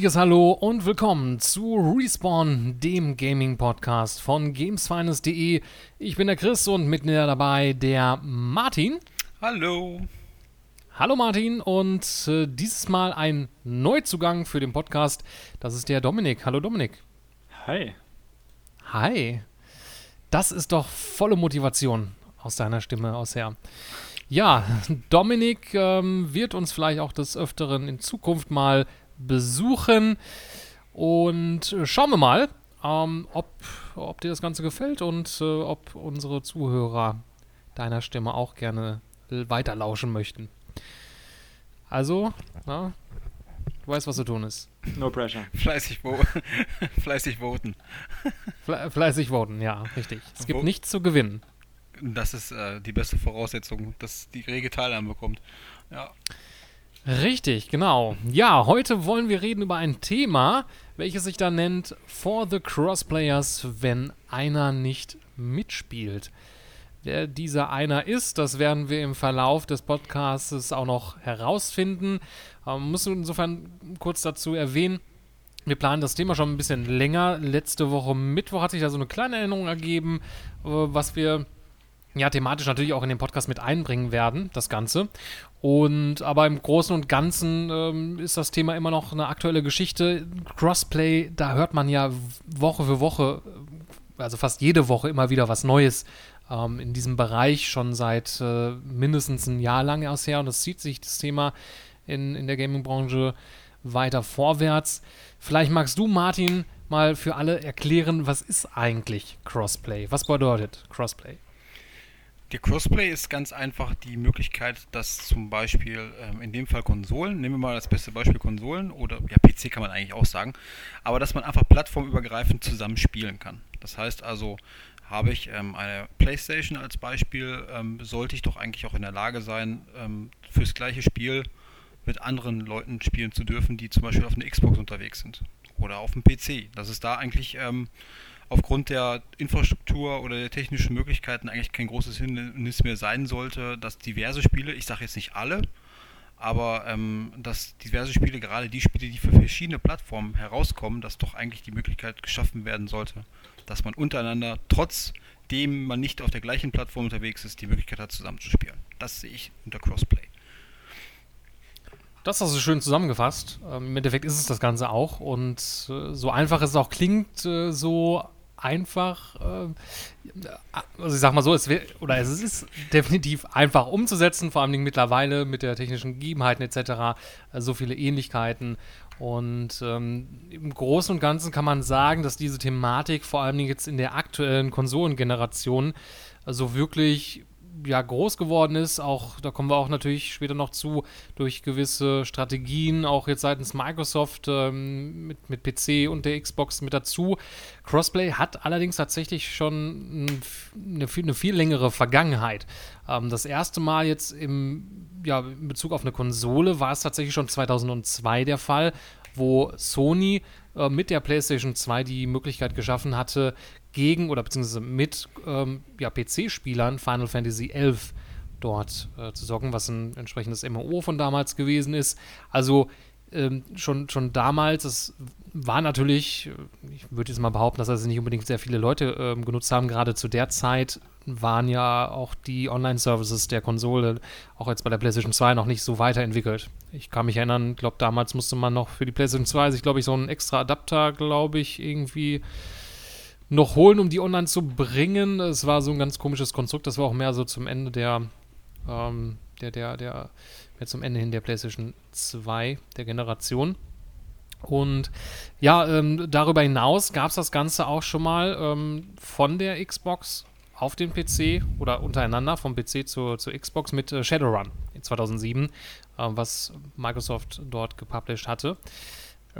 herzliches Hallo und willkommen zu Respawn, dem Gaming-Podcast von GamesFinest.de. Ich bin der Chris und mit mir dabei der Martin. Hallo. Hallo Martin und äh, dieses Mal ein Neuzugang für den Podcast. Das ist der Dominik. Hallo Dominik. Hi. Hi. Das ist doch volle Motivation aus deiner Stimme aus her. Ja, Dominik ähm, wird uns vielleicht auch des Öfteren in Zukunft mal besuchen. Und äh, schauen wir mal, ähm, ob, ob dir das Ganze gefällt und äh, ob unsere Zuhörer deiner Stimme auch gerne weiterlauschen möchten. Also, na, du weißt, was zu tun ist. No pressure. Fleißig, vo Fleißig voten. Fle fleißig voten, ja, richtig. Es gibt Wo nichts zu gewinnen. Das ist äh, die beste Voraussetzung, dass die rege Teilnahme bekommt. Ja. Richtig, genau. Ja, heute wollen wir reden über ein Thema, welches sich da nennt For the Crossplayers, wenn einer nicht mitspielt. Wer dieser einer ist, das werden wir im Verlauf des Podcasts auch noch herausfinden. Ähm, muss insofern kurz dazu erwähnen, wir planen das Thema schon ein bisschen länger. Letzte Woche Mittwoch hat sich da so eine kleine Erinnerung ergeben, äh, was wir ja thematisch natürlich auch in den Podcast mit einbringen werden, das Ganze. Und aber im Großen und Ganzen ähm, ist das Thema immer noch eine aktuelle Geschichte. Crossplay, da hört man ja Woche für Woche, also fast jede Woche immer wieder was Neues ähm, in diesem Bereich, schon seit äh, mindestens ein Jahr lang aus her. Und es zieht sich das Thema in, in der Gaming-Branche weiter vorwärts. Vielleicht magst du, Martin, mal für alle erklären, was ist eigentlich Crossplay? Was bedeutet Crossplay? Der Crossplay ist ganz einfach die Möglichkeit, dass zum Beispiel ähm, in dem Fall Konsolen, nehmen wir mal das beste Beispiel Konsolen oder ja PC kann man eigentlich auch sagen, aber dass man einfach plattformübergreifend zusammen spielen kann. Das heißt also, habe ich ähm, eine PlayStation als Beispiel, ähm, sollte ich doch eigentlich auch in der Lage sein, ähm, fürs gleiche Spiel mit anderen Leuten spielen zu dürfen, die zum Beispiel auf einer Xbox unterwegs sind oder auf dem PC. Das ist da eigentlich ähm, aufgrund der Infrastruktur oder der technischen Möglichkeiten eigentlich kein großes Hindernis mehr sein sollte, dass diverse Spiele, ich sage jetzt nicht alle, aber ähm, dass diverse Spiele, gerade die Spiele, die für verschiedene Plattformen herauskommen, dass doch eigentlich die Möglichkeit geschaffen werden sollte, dass man untereinander, trotzdem man nicht auf der gleichen Plattform unterwegs ist, die Möglichkeit hat, zusammenzuspielen. Das sehe ich unter Crossplay. Das hast du schön zusammengefasst. Ähm, Im Endeffekt ist es das Ganze auch. Und äh, so einfach es auch klingt, äh, so einfach, äh, also ich sag mal so, es wär, oder es ist definitiv einfach umzusetzen, vor allem mittlerweile mit der technischen Gegebenheiten etc. Äh, so viele Ähnlichkeiten. Und ähm, im Großen und Ganzen kann man sagen, dass diese Thematik vor allem jetzt in der aktuellen Konsolengeneration so also wirklich ja, groß geworden ist, auch da kommen wir auch natürlich später noch zu, durch gewisse Strategien, auch jetzt seitens Microsoft ähm, mit, mit PC und der Xbox mit dazu. Crossplay hat allerdings tatsächlich schon eine, eine viel längere Vergangenheit. Ähm, das erste Mal jetzt im, ja, in Bezug auf eine Konsole war es tatsächlich schon 2002 der Fall, wo Sony äh, mit der PlayStation 2 die Möglichkeit geschaffen hatte, gegen oder beziehungsweise mit ähm, ja, PC-Spielern Final Fantasy XI dort äh, zu sorgen, was ein entsprechendes MMO von damals gewesen ist. Also ähm, schon, schon damals, es war natürlich, ich würde jetzt mal behaupten, dass das nicht unbedingt sehr viele Leute ähm, genutzt haben. Gerade zu der Zeit waren ja auch die Online-Services der Konsole, auch jetzt bei der PlayStation 2, noch nicht so weiterentwickelt. Ich kann mich erinnern, ich glaube, damals musste man noch für die PlayStation 2 sich, glaube ich, so einen extra Adapter, glaube ich, irgendwie noch holen, um die online zu bringen. Es war so ein ganz komisches Konstrukt. Das war auch mehr so zum Ende der, ähm, der, der, der, mehr zum Ende hin der PlayStation 2 der Generation. Und ja, ähm, darüber hinaus gab es das Ganze auch schon mal ähm, von der Xbox auf den PC oder untereinander vom PC zur, zur Xbox mit äh, Shadowrun in 2007, äh, was Microsoft dort gepublished hatte.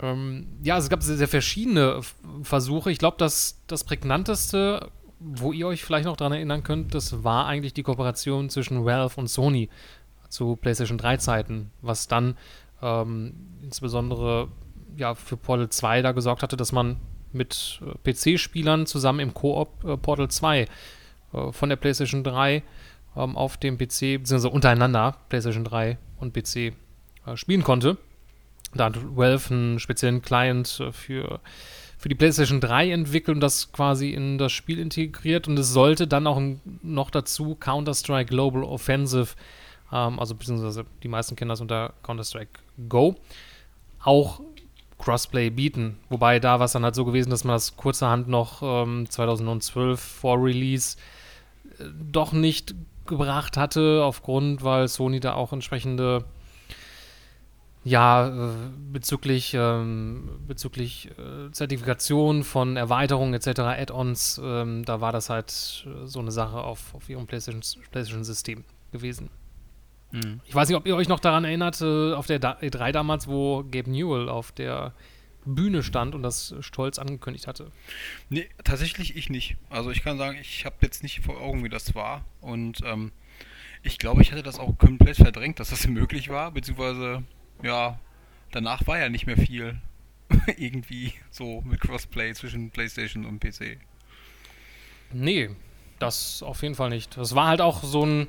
Ähm, ja, es gab sehr, sehr verschiedene Versuche. Ich glaube, dass das prägnanteste, wo ihr euch vielleicht noch daran erinnern könnt, das war eigentlich die Kooperation zwischen Valve und Sony zu PlayStation 3 Zeiten, was dann ähm, insbesondere ja, für Portal 2 da gesorgt hatte, dass man mit äh, PC-Spielern zusammen im Koop äh, Portal 2 äh, von der PlayStation 3 ähm, auf dem PC, beziehungsweise untereinander PlayStation 3 und PC äh, spielen konnte. Da hat Valve einen speziellen Client äh, für, für die PlayStation 3 entwickelt und das quasi in das Spiel integriert. Und es sollte dann auch noch dazu Counter-Strike Global Offensive, ähm, also beziehungsweise die meisten kennen das unter Counter-Strike Go, auch Crossplay bieten. Wobei da war es dann halt so gewesen, dass man das kurzerhand noch ähm, 2012 vor Release äh, doch nicht gebracht hatte, aufgrund, weil Sony da auch entsprechende ja, äh, bezüglich, ähm, bezüglich äh, Zertifikation von Erweiterungen etc., Add-ons, ähm, da war das halt äh, so eine Sache auf, auf ihrem PlayStation-System PlayStation gewesen. Mhm. Ich weiß nicht, ob ihr euch noch daran erinnert, äh, auf der E3 damals, wo Gabe Newell auf der Bühne stand und das stolz angekündigt hatte. Nee, tatsächlich ich nicht. Also ich kann sagen, ich habe jetzt nicht vor Augen, wie das war. Und ähm, ich glaube, ich hatte das auch komplett verdrängt, dass das möglich war, beziehungsweise ja, danach war ja nicht mehr viel irgendwie so mit Crossplay zwischen PlayStation und PC. Nee, das auf jeden Fall nicht. Das war halt auch so ein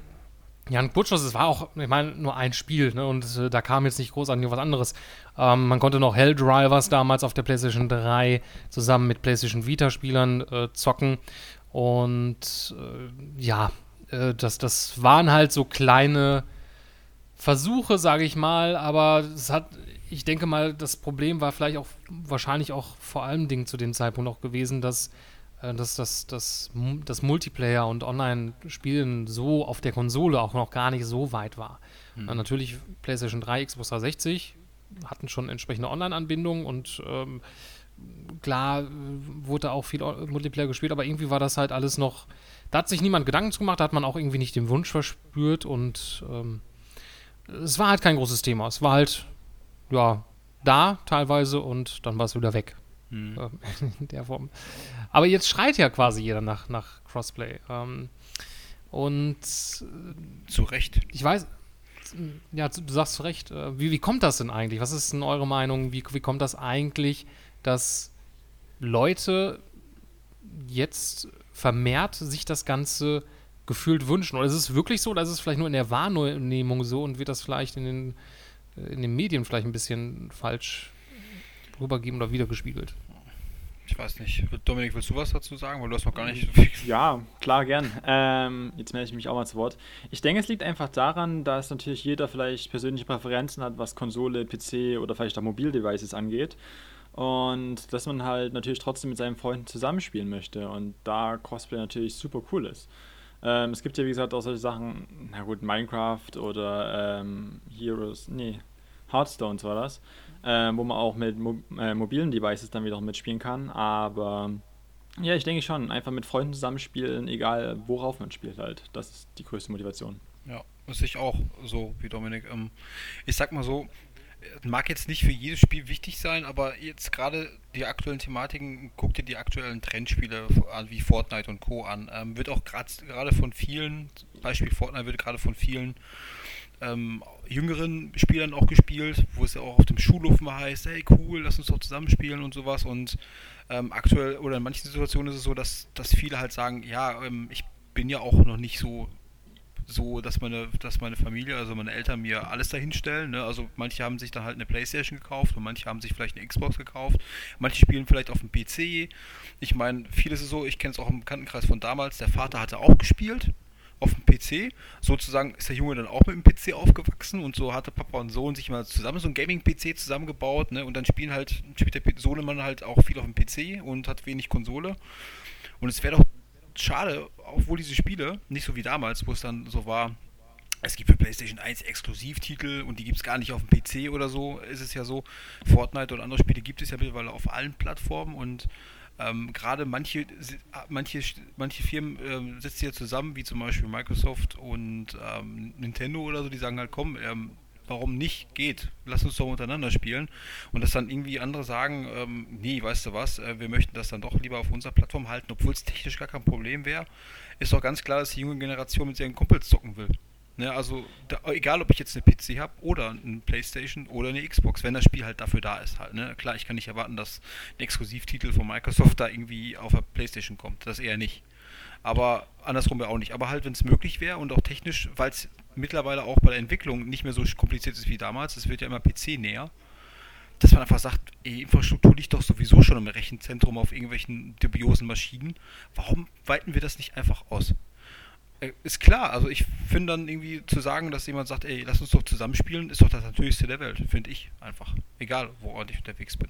ja, ein Butchers, es war auch, ich meine, nur ein Spiel, ne? Und äh, da kam jetzt nicht großartig was anderes. Ähm, man konnte noch Helldrivers damals auf der PlayStation 3 zusammen mit PlayStation Vita-Spielern äh, zocken. Und äh, ja, äh, das, das waren halt so kleine Versuche, sage ich mal, aber es hat, ich denke mal, das Problem war vielleicht auch wahrscheinlich auch vor allem Dingen zu dem Zeitpunkt auch gewesen, dass, dass, dass, dass das Multiplayer und Online-Spielen so auf der Konsole auch noch gar nicht so weit war. Mhm. Äh, natürlich PlayStation 3, Xbox 360 hatten schon entsprechende Online-Anbindungen und ähm, klar äh, wurde auch viel Multiplayer gespielt, aber irgendwie war das halt alles noch, da hat sich niemand Gedanken zu gemacht, da hat man auch irgendwie nicht den Wunsch verspürt und ähm, es war halt kein großes Thema. Es war halt, ja, da teilweise und dann war es wieder weg. Hm. Ähm, in der Form. Aber jetzt schreit ja quasi jeder nach, nach Crossplay. Ähm, und äh, zu Recht. Ich weiß, ja, du sagst zu Recht. Äh, wie, wie kommt das denn eigentlich? Was ist denn eure Meinung? Wie, wie kommt das eigentlich, dass Leute jetzt vermehrt sich das Ganze gefühlt wünschen? Oder ist es wirklich so, oder ist es vielleicht nur in der Wahrnehmung so und wird das vielleicht in den, äh, in den Medien vielleicht ein bisschen falsch rübergeben oder wiedergespiegelt? Ich weiß nicht. Dominik, willst du was dazu sagen? Weil du hast noch gar nicht. Ja, klar, gern. Ähm, jetzt melde ich mich auch mal zu Wort. Ich denke, es liegt einfach daran, dass natürlich jeder vielleicht persönliche Präferenzen hat, was Konsole, PC oder vielleicht auch Mobildevices angeht. Und dass man halt natürlich trotzdem mit seinen Freunden zusammenspielen möchte. Und da Cosplay natürlich super cool ist. Ähm, es gibt ja, wie gesagt, auch solche Sachen, na gut, Minecraft oder ähm, Heroes, nee, Hearthstones war das, ähm, wo man auch mit mo äh, mobilen Devices dann wiederum mitspielen kann. Aber ja, ich denke schon, einfach mit Freunden zusammenspielen, egal worauf man spielt halt. Das ist die größte Motivation. Ja, das ich auch so wie Dominik. Ähm, ich sag mal so, mag jetzt nicht für jedes Spiel wichtig sein, aber jetzt gerade die aktuellen Thematiken, guck dir die aktuellen Trendspiele an, wie Fortnite und Co. an. Ähm, wird auch gerade von vielen, Beispiel Fortnite wird gerade von vielen ähm, jüngeren Spielern auch gespielt, wo es ja auch auf dem Schulhof mal heißt, hey cool, lass uns doch zusammenspielen und sowas. Und ähm, aktuell oder in manchen Situationen ist es so, dass, dass viele halt sagen, ja, ähm, ich bin ja auch noch nicht so so, dass meine, dass meine Familie, also meine Eltern mir alles dahinstellen. Ne? Also manche haben sich dann halt eine Playstation gekauft und manche haben sich vielleicht eine Xbox gekauft. Manche spielen vielleicht auf dem PC. Ich meine, vieles ist so, ich kenne es auch im Bekanntenkreis von damals, der Vater hatte auch gespielt auf dem PC. Sozusagen ist der Junge dann auch mit dem PC aufgewachsen und so hatte Papa und Sohn sich mal zusammen so ein Gaming-PC zusammengebaut, ne? Und dann spielen halt, spielt der Sohnemann halt auch viel auf dem PC und hat wenig Konsole. Und es wäre doch schade, obwohl diese Spiele, nicht so wie damals, wo es dann so war, es gibt für PlayStation 1 Exklusivtitel und die gibt es gar nicht auf dem PC oder so, ist es ja so. Fortnite und andere Spiele gibt es ja mittlerweile auf allen Plattformen und ähm, gerade manche, manche, manche Firmen ähm, sitzen hier zusammen, wie zum Beispiel Microsoft und ähm, Nintendo oder so, die sagen halt, komm, ähm, warum nicht geht. Lass uns doch untereinander spielen. Und dass dann irgendwie andere sagen, ähm, nee, weißt du was, äh, wir möchten das dann doch lieber auf unserer Plattform halten, obwohl es technisch gar kein Problem wäre, ist doch ganz klar, dass die junge Generation mit ihren Kumpels zocken will. Ne, also da, egal, ob ich jetzt eine PC habe oder eine Playstation oder eine Xbox, wenn das Spiel halt dafür da ist halt. Ne? Klar, ich kann nicht erwarten, dass ein Exklusivtitel von Microsoft da irgendwie auf der Playstation kommt. Das eher nicht. Aber andersrum wäre auch nicht. Aber halt, wenn es möglich wäre und auch technisch, weil es mittlerweile auch bei der Entwicklung nicht mehr so kompliziert ist wie damals, es wird ja immer PC näher, dass man einfach sagt, ey, Infrastruktur liegt doch sowieso schon im Rechenzentrum auf irgendwelchen dubiosen Maschinen. Warum weiten wir das nicht einfach aus? Äh, ist klar, also ich finde dann irgendwie zu sagen, dass jemand sagt, ey, lass uns doch zusammenspielen, ist doch das Natürlichste der Welt, finde ich einfach. Egal, woran ich unterwegs bin.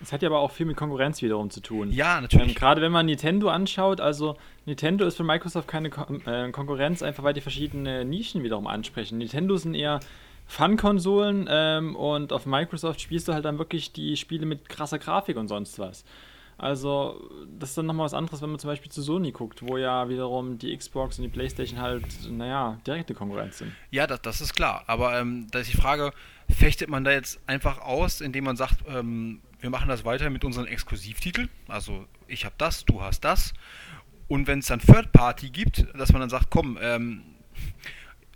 Es hat ja aber auch viel mit Konkurrenz wiederum zu tun. Ja, natürlich. Ähm, Gerade wenn man Nintendo anschaut, also Nintendo ist für Microsoft keine Kon äh, Konkurrenz, einfach weil die verschiedene Nischen wiederum ansprechen. Nintendo sind eher Fun-Konsolen ähm, und auf Microsoft spielst du halt dann wirklich die Spiele mit krasser Grafik und sonst was. Also, das ist dann nochmal was anderes, wenn man zum Beispiel zu Sony guckt, wo ja wiederum die Xbox und die Playstation halt, naja, direkte Konkurrenz sind. Ja, das, das ist klar. Aber ähm, da ist die Frage, fechtet man da jetzt einfach aus, indem man sagt, ähm, wir machen das weiter mit unseren Exklusivtiteln. Also ich habe das, du hast das. Und wenn es dann Third Party gibt, dass man dann sagt, komm, ähm,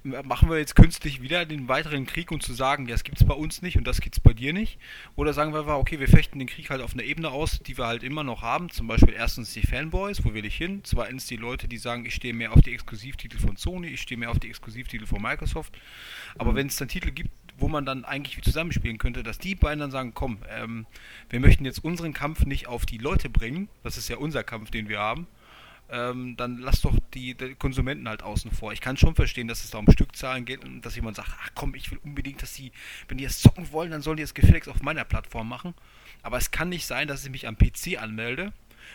machen wir jetzt künstlich wieder den weiteren Krieg und zu sagen, ja, das gibt es bei uns nicht und das gibt es bei dir nicht? Oder sagen wir, okay, wir fechten den Krieg halt auf einer Ebene aus, die wir halt immer noch haben. Zum Beispiel erstens die Fanboys, wo will ich hin? Zweitens die Leute, die sagen, ich stehe mehr auf die Exklusivtitel von Sony, ich stehe mehr auf die Exklusivtitel von Microsoft. Aber mhm. wenn es dann Titel gibt, wo man dann eigentlich zusammenspielen könnte, dass die beiden dann sagen, komm, ähm, wir möchten jetzt unseren Kampf nicht auf die Leute bringen, das ist ja unser Kampf, den wir haben, ähm, dann lass doch die, die, Konsumenten halt außen vor. Ich kann schon verstehen, dass es da um Stückzahlen geht und dass jemand sagt, ach komm, ich will unbedingt, dass sie, wenn die es zocken wollen, dann sollen die es gefälligst auf meiner Plattform machen. Aber es kann nicht sein, dass ich mich am PC anmelde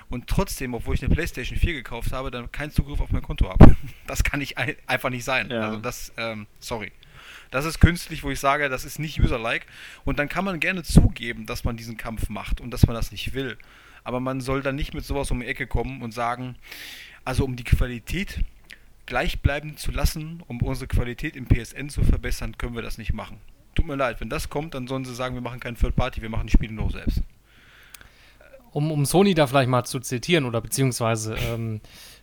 und trotzdem, obwohl ich eine PlayStation 4 gekauft habe, dann keinen Zugriff auf mein Konto habe. Das kann nicht einfach nicht sein. Ja. Also das, ähm, sorry. Das ist künstlich, wo ich sage, das ist nicht user-like. Und dann kann man gerne zugeben, dass man diesen Kampf macht und dass man das nicht will. Aber man soll dann nicht mit sowas um die Ecke kommen und sagen, also um die Qualität gleich bleiben zu lassen, um unsere Qualität im PSN zu verbessern, können wir das nicht machen. Tut mir leid, wenn das kommt, dann sollen sie sagen, wir machen kein Third Party, wir machen die Spiele nur selbst. Um, um Sony da vielleicht mal zu zitieren oder beziehungsweise ähm,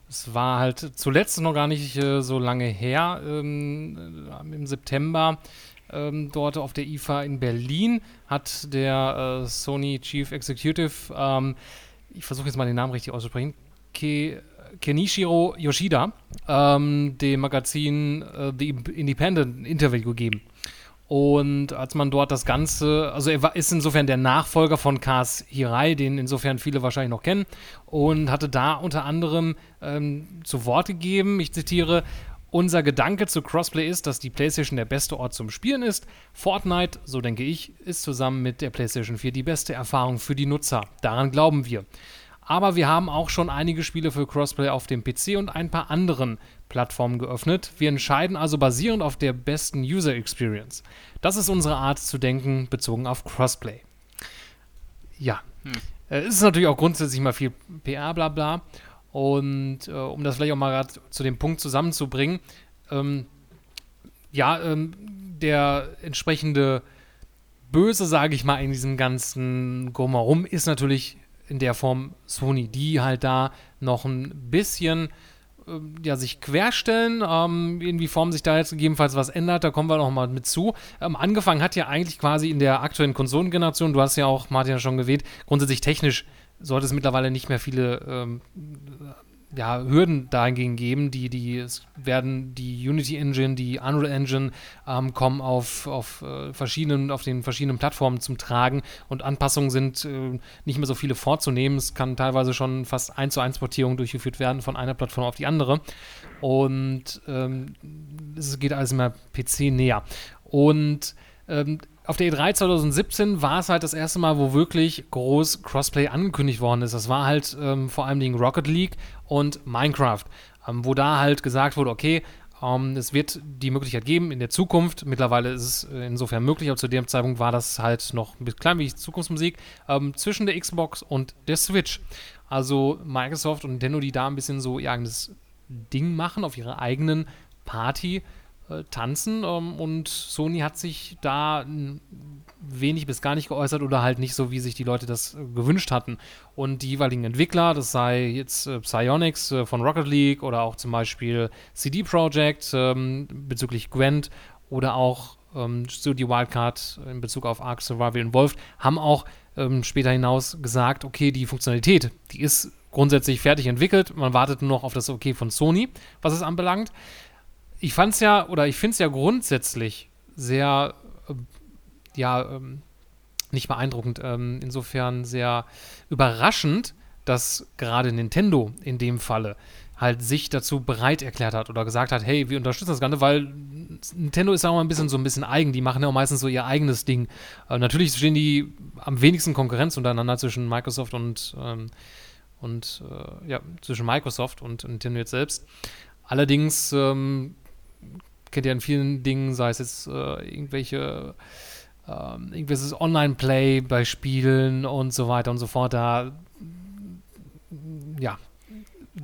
es war halt zuletzt noch gar nicht äh, so lange her, ähm, äh, im September, ähm, dort auf der IFA in Berlin hat der äh, Sony Chief Executive, ähm, ich versuche jetzt mal den Namen richtig auszusprechen, Ke Kenichiro Yoshida, ähm, dem Magazin äh, The Independent ein Interview gegeben. Und als man dort das Ganze, also er ist insofern der Nachfolger von Kars Hirai, den insofern viele wahrscheinlich noch kennen, und hatte da unter anderem ähm, zu Wort gegeben, ich zitiere, unser Gedanke zu Crossplay ist, dass die PlayStation der beste Ort zum Spielen ist. Fortnite, so denke ich, ist zusammen mit der PlayStation 4 die beste Erfahrung für die Nutzer. Daran glauben wir. Aber wir haben auch schon einige Spiele für Crossplay auf dem PC und ein paar anderen Plattformen geöffnet. Wir entscheiden also basierend auf der besten User Experience. Das ist unsere Art zu denken bezogen auf Crossplay. Ja, hm. äh, es ist natürlich auch grundsätzlich mal viel PR, bla bla. Und äh, um das vielleicht auch mal gerade zu dem Punkt zusammenzubringen, ähm, ja, ähm, der entsprechende Böse, sage ich mal, in diesem ganzen Gommerum ist natürlich in der Form Sony, die halt da noch ein bisschen äh, ja, sich querstellen. Ähm, irgendwie Form sich da jetzt gegebenenfalls was ändert, da kommen wir noch mal mit zu. Ähm, angefangen hat ja eigentlich quasi in der aktuellen Konsolengeneration, du hast ja auch, Martin, schon gewählt, grundsätzlich technisch sollte es mittlerweile nicht mehr viele ähm, ja, Hürden dahingehend geben. Die, die, es werden die Unity Engine, die Unreal Engine ähm, kommen auf, auf, äh, verschiedenen, auf den verschiedenen Plattformen zum Tragen und Anpassungen sind äh, nicht mehr so viele vorzunehmen. Es kann teilweise schon fast 1 zu 1 Portierung durchgeführt werden von einer Plattform auf die andere. Und ähm, es geht alles immer PC näher. Und ähm, auf der E3 2017 war es halt das erste Mal, wo wirklich groß Crossplay angekündigt worden ist. Das war halt ähm, vor allem Dingen Rocket League und Minecraft, ähm, wo da halt gesagt wurde, okay, ähm, es wird die Möglichkeit geben in der Zukunft. Mittlerweile ist es äh, insofern möglich, aber zu dem Zeitpunkt war das halt noch ein bisschen klein wie Zukunftsmusik ähm, zwischen der Xbox und der Switch. Also Microsoft und Nintendo, die da ein bisschen so ihr eigenes Ding machen auf ihrer eigenen Party äh, tanzen ähm, und Sony hat sich da wenig bis gar nicht geäußert oder halt nicht so, wie sich die Leute das äh, gewünscht hatten. Und die jeweiligen Entwickler, das sei jetzt äh, Psyonix äh, von Rocket League oder auch zum Beispiel CD Projekt ähm, bezüglich Gwent oder auch ähm, Studio Wildcard in Bezug auf Ark Survival Involved, haben auch ähm, später hinaus gesagt, okay, die Funktionalität, die ist grundsätzlich fertig entwickelt. Man wartet nur noch auf das Okay von Sony, was es anbelangt ich fand es ja, oder ich finde es ja grundsätzlich sehr, äh, ja, ähm, nicht beeindruckend. Ähm, insofern sehr überraschend, dass gerade Nintendo in dem Falle halt sich dazu bereit erklärt hat oder gesagt hat, hey, wir unterstützen das Ganze, weil Nintendo ist auch mal ein bisschen so ein bisschen eigen, die machen ja auch meistens so ihr eigenes Ding. Äh, natürlich stehen die am wenigsten Konkurrenz untereinander zwischen Microsoft und, ähm, und äh, ja, zwischen Microsoft und Nintendo jetzt selbst. Allerdings ähm, kennt ihr in vielen Dingen, sei es jetzt äh, irgendwelche ähm, irgendwelches Online-Play bei Spielen und so weiter und so fort, da ja,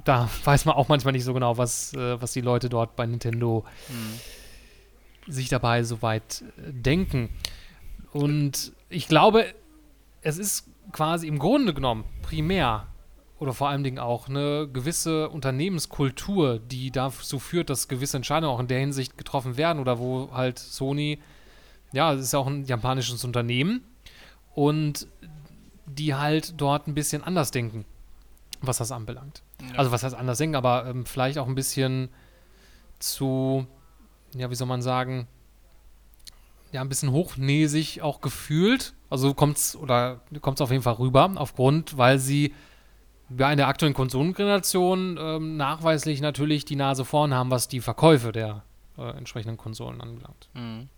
da weiß man auch manchmal nicht so genau, was, äh, was die Leute dort bei Nintendo mhm. sich dabei soweit äh, denken. Und ich glaube, es ist quasi im Grunde genommen primär oder vor allen Dingen auch eine gewisse Unternehmenskultur, die dazu führt, dass gewisse Entscheidungen auch in der Hinsicht getroffen werden oder wo halt Sony, ja, es ist ja auch ein japanisches Unternehmen und die halt dort ein bisschen anders denken, was das anbelangt. Ja. Also was heißt anders denken, aber ähm, vielleicht auch ein bisschen zu, ja, wie soll man sagen, ja, ein bisschen hochnäsig auch gefühlt. Also kommt es oder kommt es auf jeden Fall rüber, aufgrund, weil sie ja, in der aktuellen Konsolengeneration ähm, nachweislich natürlich die Nase vorn haben, was die Verkäufe der äh, entsprechenden Konsolen anbelangt. Mhm.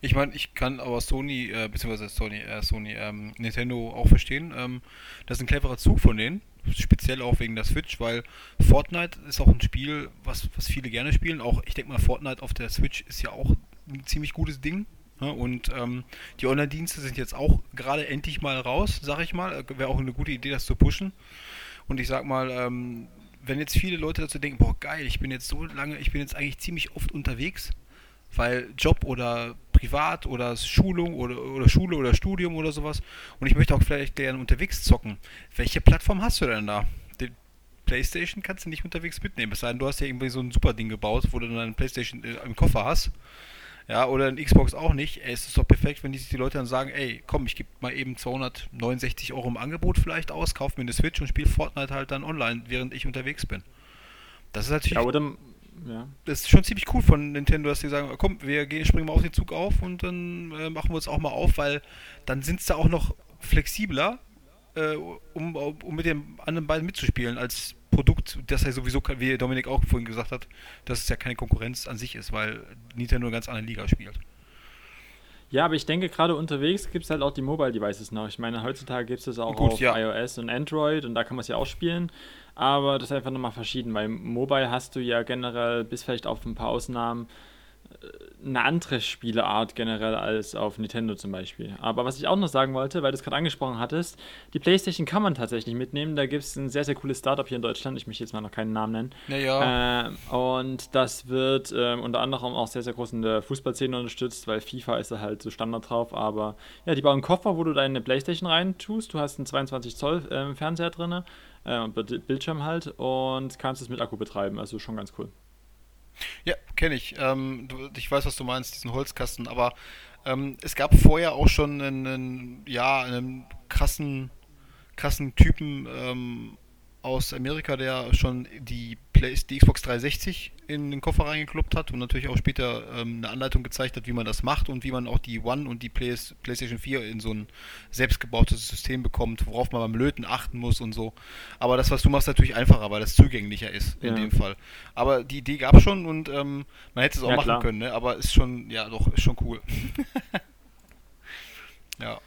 Ich meine, ich kann aber Sony, äh, beziehungsweise Sony, äh, Sony, ähm, Nintendo auch verstehen. Ähm, das ist ein cleverer Zug von denen speziell auch wegen der Switch, weil Fortnite ist auch ein Spiel, was, was viele gerne spielen. Auch ich denke mal, Fortnite auf der Switch ist ja auch ein ziemlich gutes Ding. Ne? Und ähm, die Online-Dienste sind jetzt auch gerade endlich mal raus, sag ich mal. Äh, wäre auch eine gute Idee, das zu pushen. Und ich sag mal, ähm, wenn jetzt viele Leute dazu denken, boah geil, ich bin jetzt so lange, ich bin jetzt eigentlich ziemlich oft unterwegs, weil Job oder privat oder Schulung oder, oder Schule oder Studium oder sowas und ich möchte auch vielleicht gerne unterwegs zocken. Welche Plattform hast du denn da? Die Playstation kannst du nicht unterwegs mitnehmen, es sei denn, du hast ja irgendwie so ein super Ding gebaut, wo du dann eine Playstation äh, im Koffer hast. Ja, oder ein Xbox auch nicht. Ey, es ist doch perfekt, wenn die, die Leute dann sagen, ey, komm, ich gebe mal eben 269 Euro im Angebot vielleicht aus, kauf mir eine Switch und spiele Fortnite halt dann online, während ich unterwegs bin. Das ist natürlich. Ja, oder ja. Das ist schon ziemlich cool von Nintendo, dass sie sagen, komm, wir gehen, springen mal auf den Zug auf und dann äh, machen wir uns auch mal auf, weil dann sind sie auch noch flexibler, äh, um, um mit den anderen beiden mitzuspielen, als Produkt, das ja sowieso, wie Dominik auch vorhin gesagt hat, dass es ja keine Konkurrenz an sich ist, weil Nintendo eine ganz andere Liga spielt. Ja, aber ich denke, gerade unterwegs gibt es halt auch die Mobile Devices noch. Ich meine, heutzutage gibt es das auch Gut, auf ja. iOS und Android und da kann man es ja auch spielen aber das ist einfach nochmal verschieden, weil Mobile hast du ja generell, bis vielleicht auf ein paar Ausnahmen, eine andere Spieleart generell als auf Nintendo zum Beispiel. Aber was ich auch noch sagen wollte, weil du es gerade angesprochen hattest, die PlayStation kann man tatsächlich mitnehmen. Da gibt es ein sehr, sehr cooles Startup hier in Deutschland. Ich möchte jetzt mal noch keinen Namen nennen. Ja, ja. Äh, und das wird äh, unter anderem auch sehr, sehr groß in der Fußballszene unterstützt, weil FIFA ist da halt so Standard drauf. Aber ja, die bauen einen Koffer, wo du deine PlayStation rein tust. Du hast einen 22 Zoll äh, Fernseher drin Bildschirm halt und kannst es mit Akku betreiben. Also schon ganz cool. Ja, kenne ich. Ähm, ich weiß, was du meinst, diesen Holzkasten, aber ähm, es gab vorher auch schon einen, einen ja, einen krassen, krassen Typen ähm, aus Amerika, der schon die, Play die Xbox 360 in den Koffer reingekloppt hat und natürlich auch später ähm, eine Anleitung gezeigt hat, wie man das macht und wie man auch die One und die Play PlayStation 4 in so ein selbstgebautes System bekommt, worauf man beim Löten achten muss und so. Aber das, was du machst, natürlich einfacher, weil das zugänglicher ist in ja. dem Fall. Aber die Idee gab es schon und ähm, man hätte es auch ja, machen klar. können, ne? aber ist schon, ja doch, ist schon cool. ja.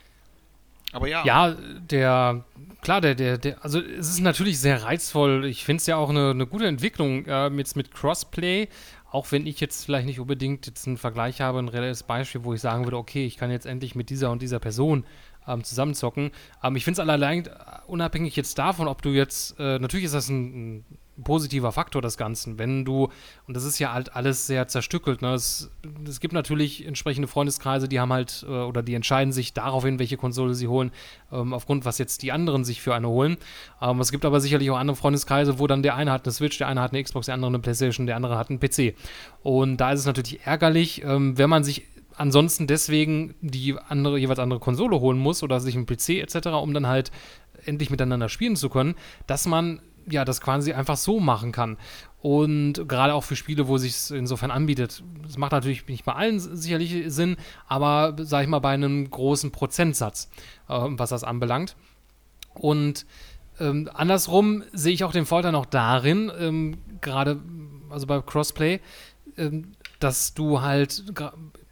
Aber ja. Ja, der, klar, der, der, der, also es ist natürlich sehr reizvoll. Ich finde es ja auch eine, eine gute Entwicklung äh, mit, mit Crossplay. Auch wenn ich jetzt vielleicht nicht unbedingt jetzt einen Vergleich habe, ein reelles Beispiel, wo ich sagen würde, okay, ich kann jetzt endlich mit dieser und dieser Person ähm, zusammenzocken. Ähm, ich finde es allein äh, unabhängig jetzt davon, ob du jetzt, äh, natürlich ist das ein, ein positiver Faktor des Ganzen. Wenn du, und das ist ja halt alles sehr zerstückelt, ne? es, es gibt natürlich entsprechende Freundeskreise, die haben halt, äh, oder die entscheiden sich darauf hin, welche Konsole sie holen, ähm, aufgrund, was jetzt die anderen sich für eine holen. Ähm, es gibt aber sicherlich auch andere Freundeskreise, wo dann der eine hat eine Switch, der eine hat eine Xbox, der andere eine Playstation, der andere hat einen PC. Und da ist es natürlich ärgerlich, ähm, wenn man sich ansonsten deswegen die andere, jeweils andere Konsole holen muss oder sich einen PC etc., um dann halt endlich miteinander spielen zu können, dass man ja, das quasi einfach so machen kann. Und gerade auch für Spiele, wo sich es insofern anbietet. Das macht natürlich nicht bei allen sicherlich Sinn, aber sage ich mal bei einem großen Prozentsatz, äh, was das anbelangt. Und ähm, andersrum sehe ich auch den Vorteil noch darin, ähm, gerade also bei Crossplay, ähm, dass du halt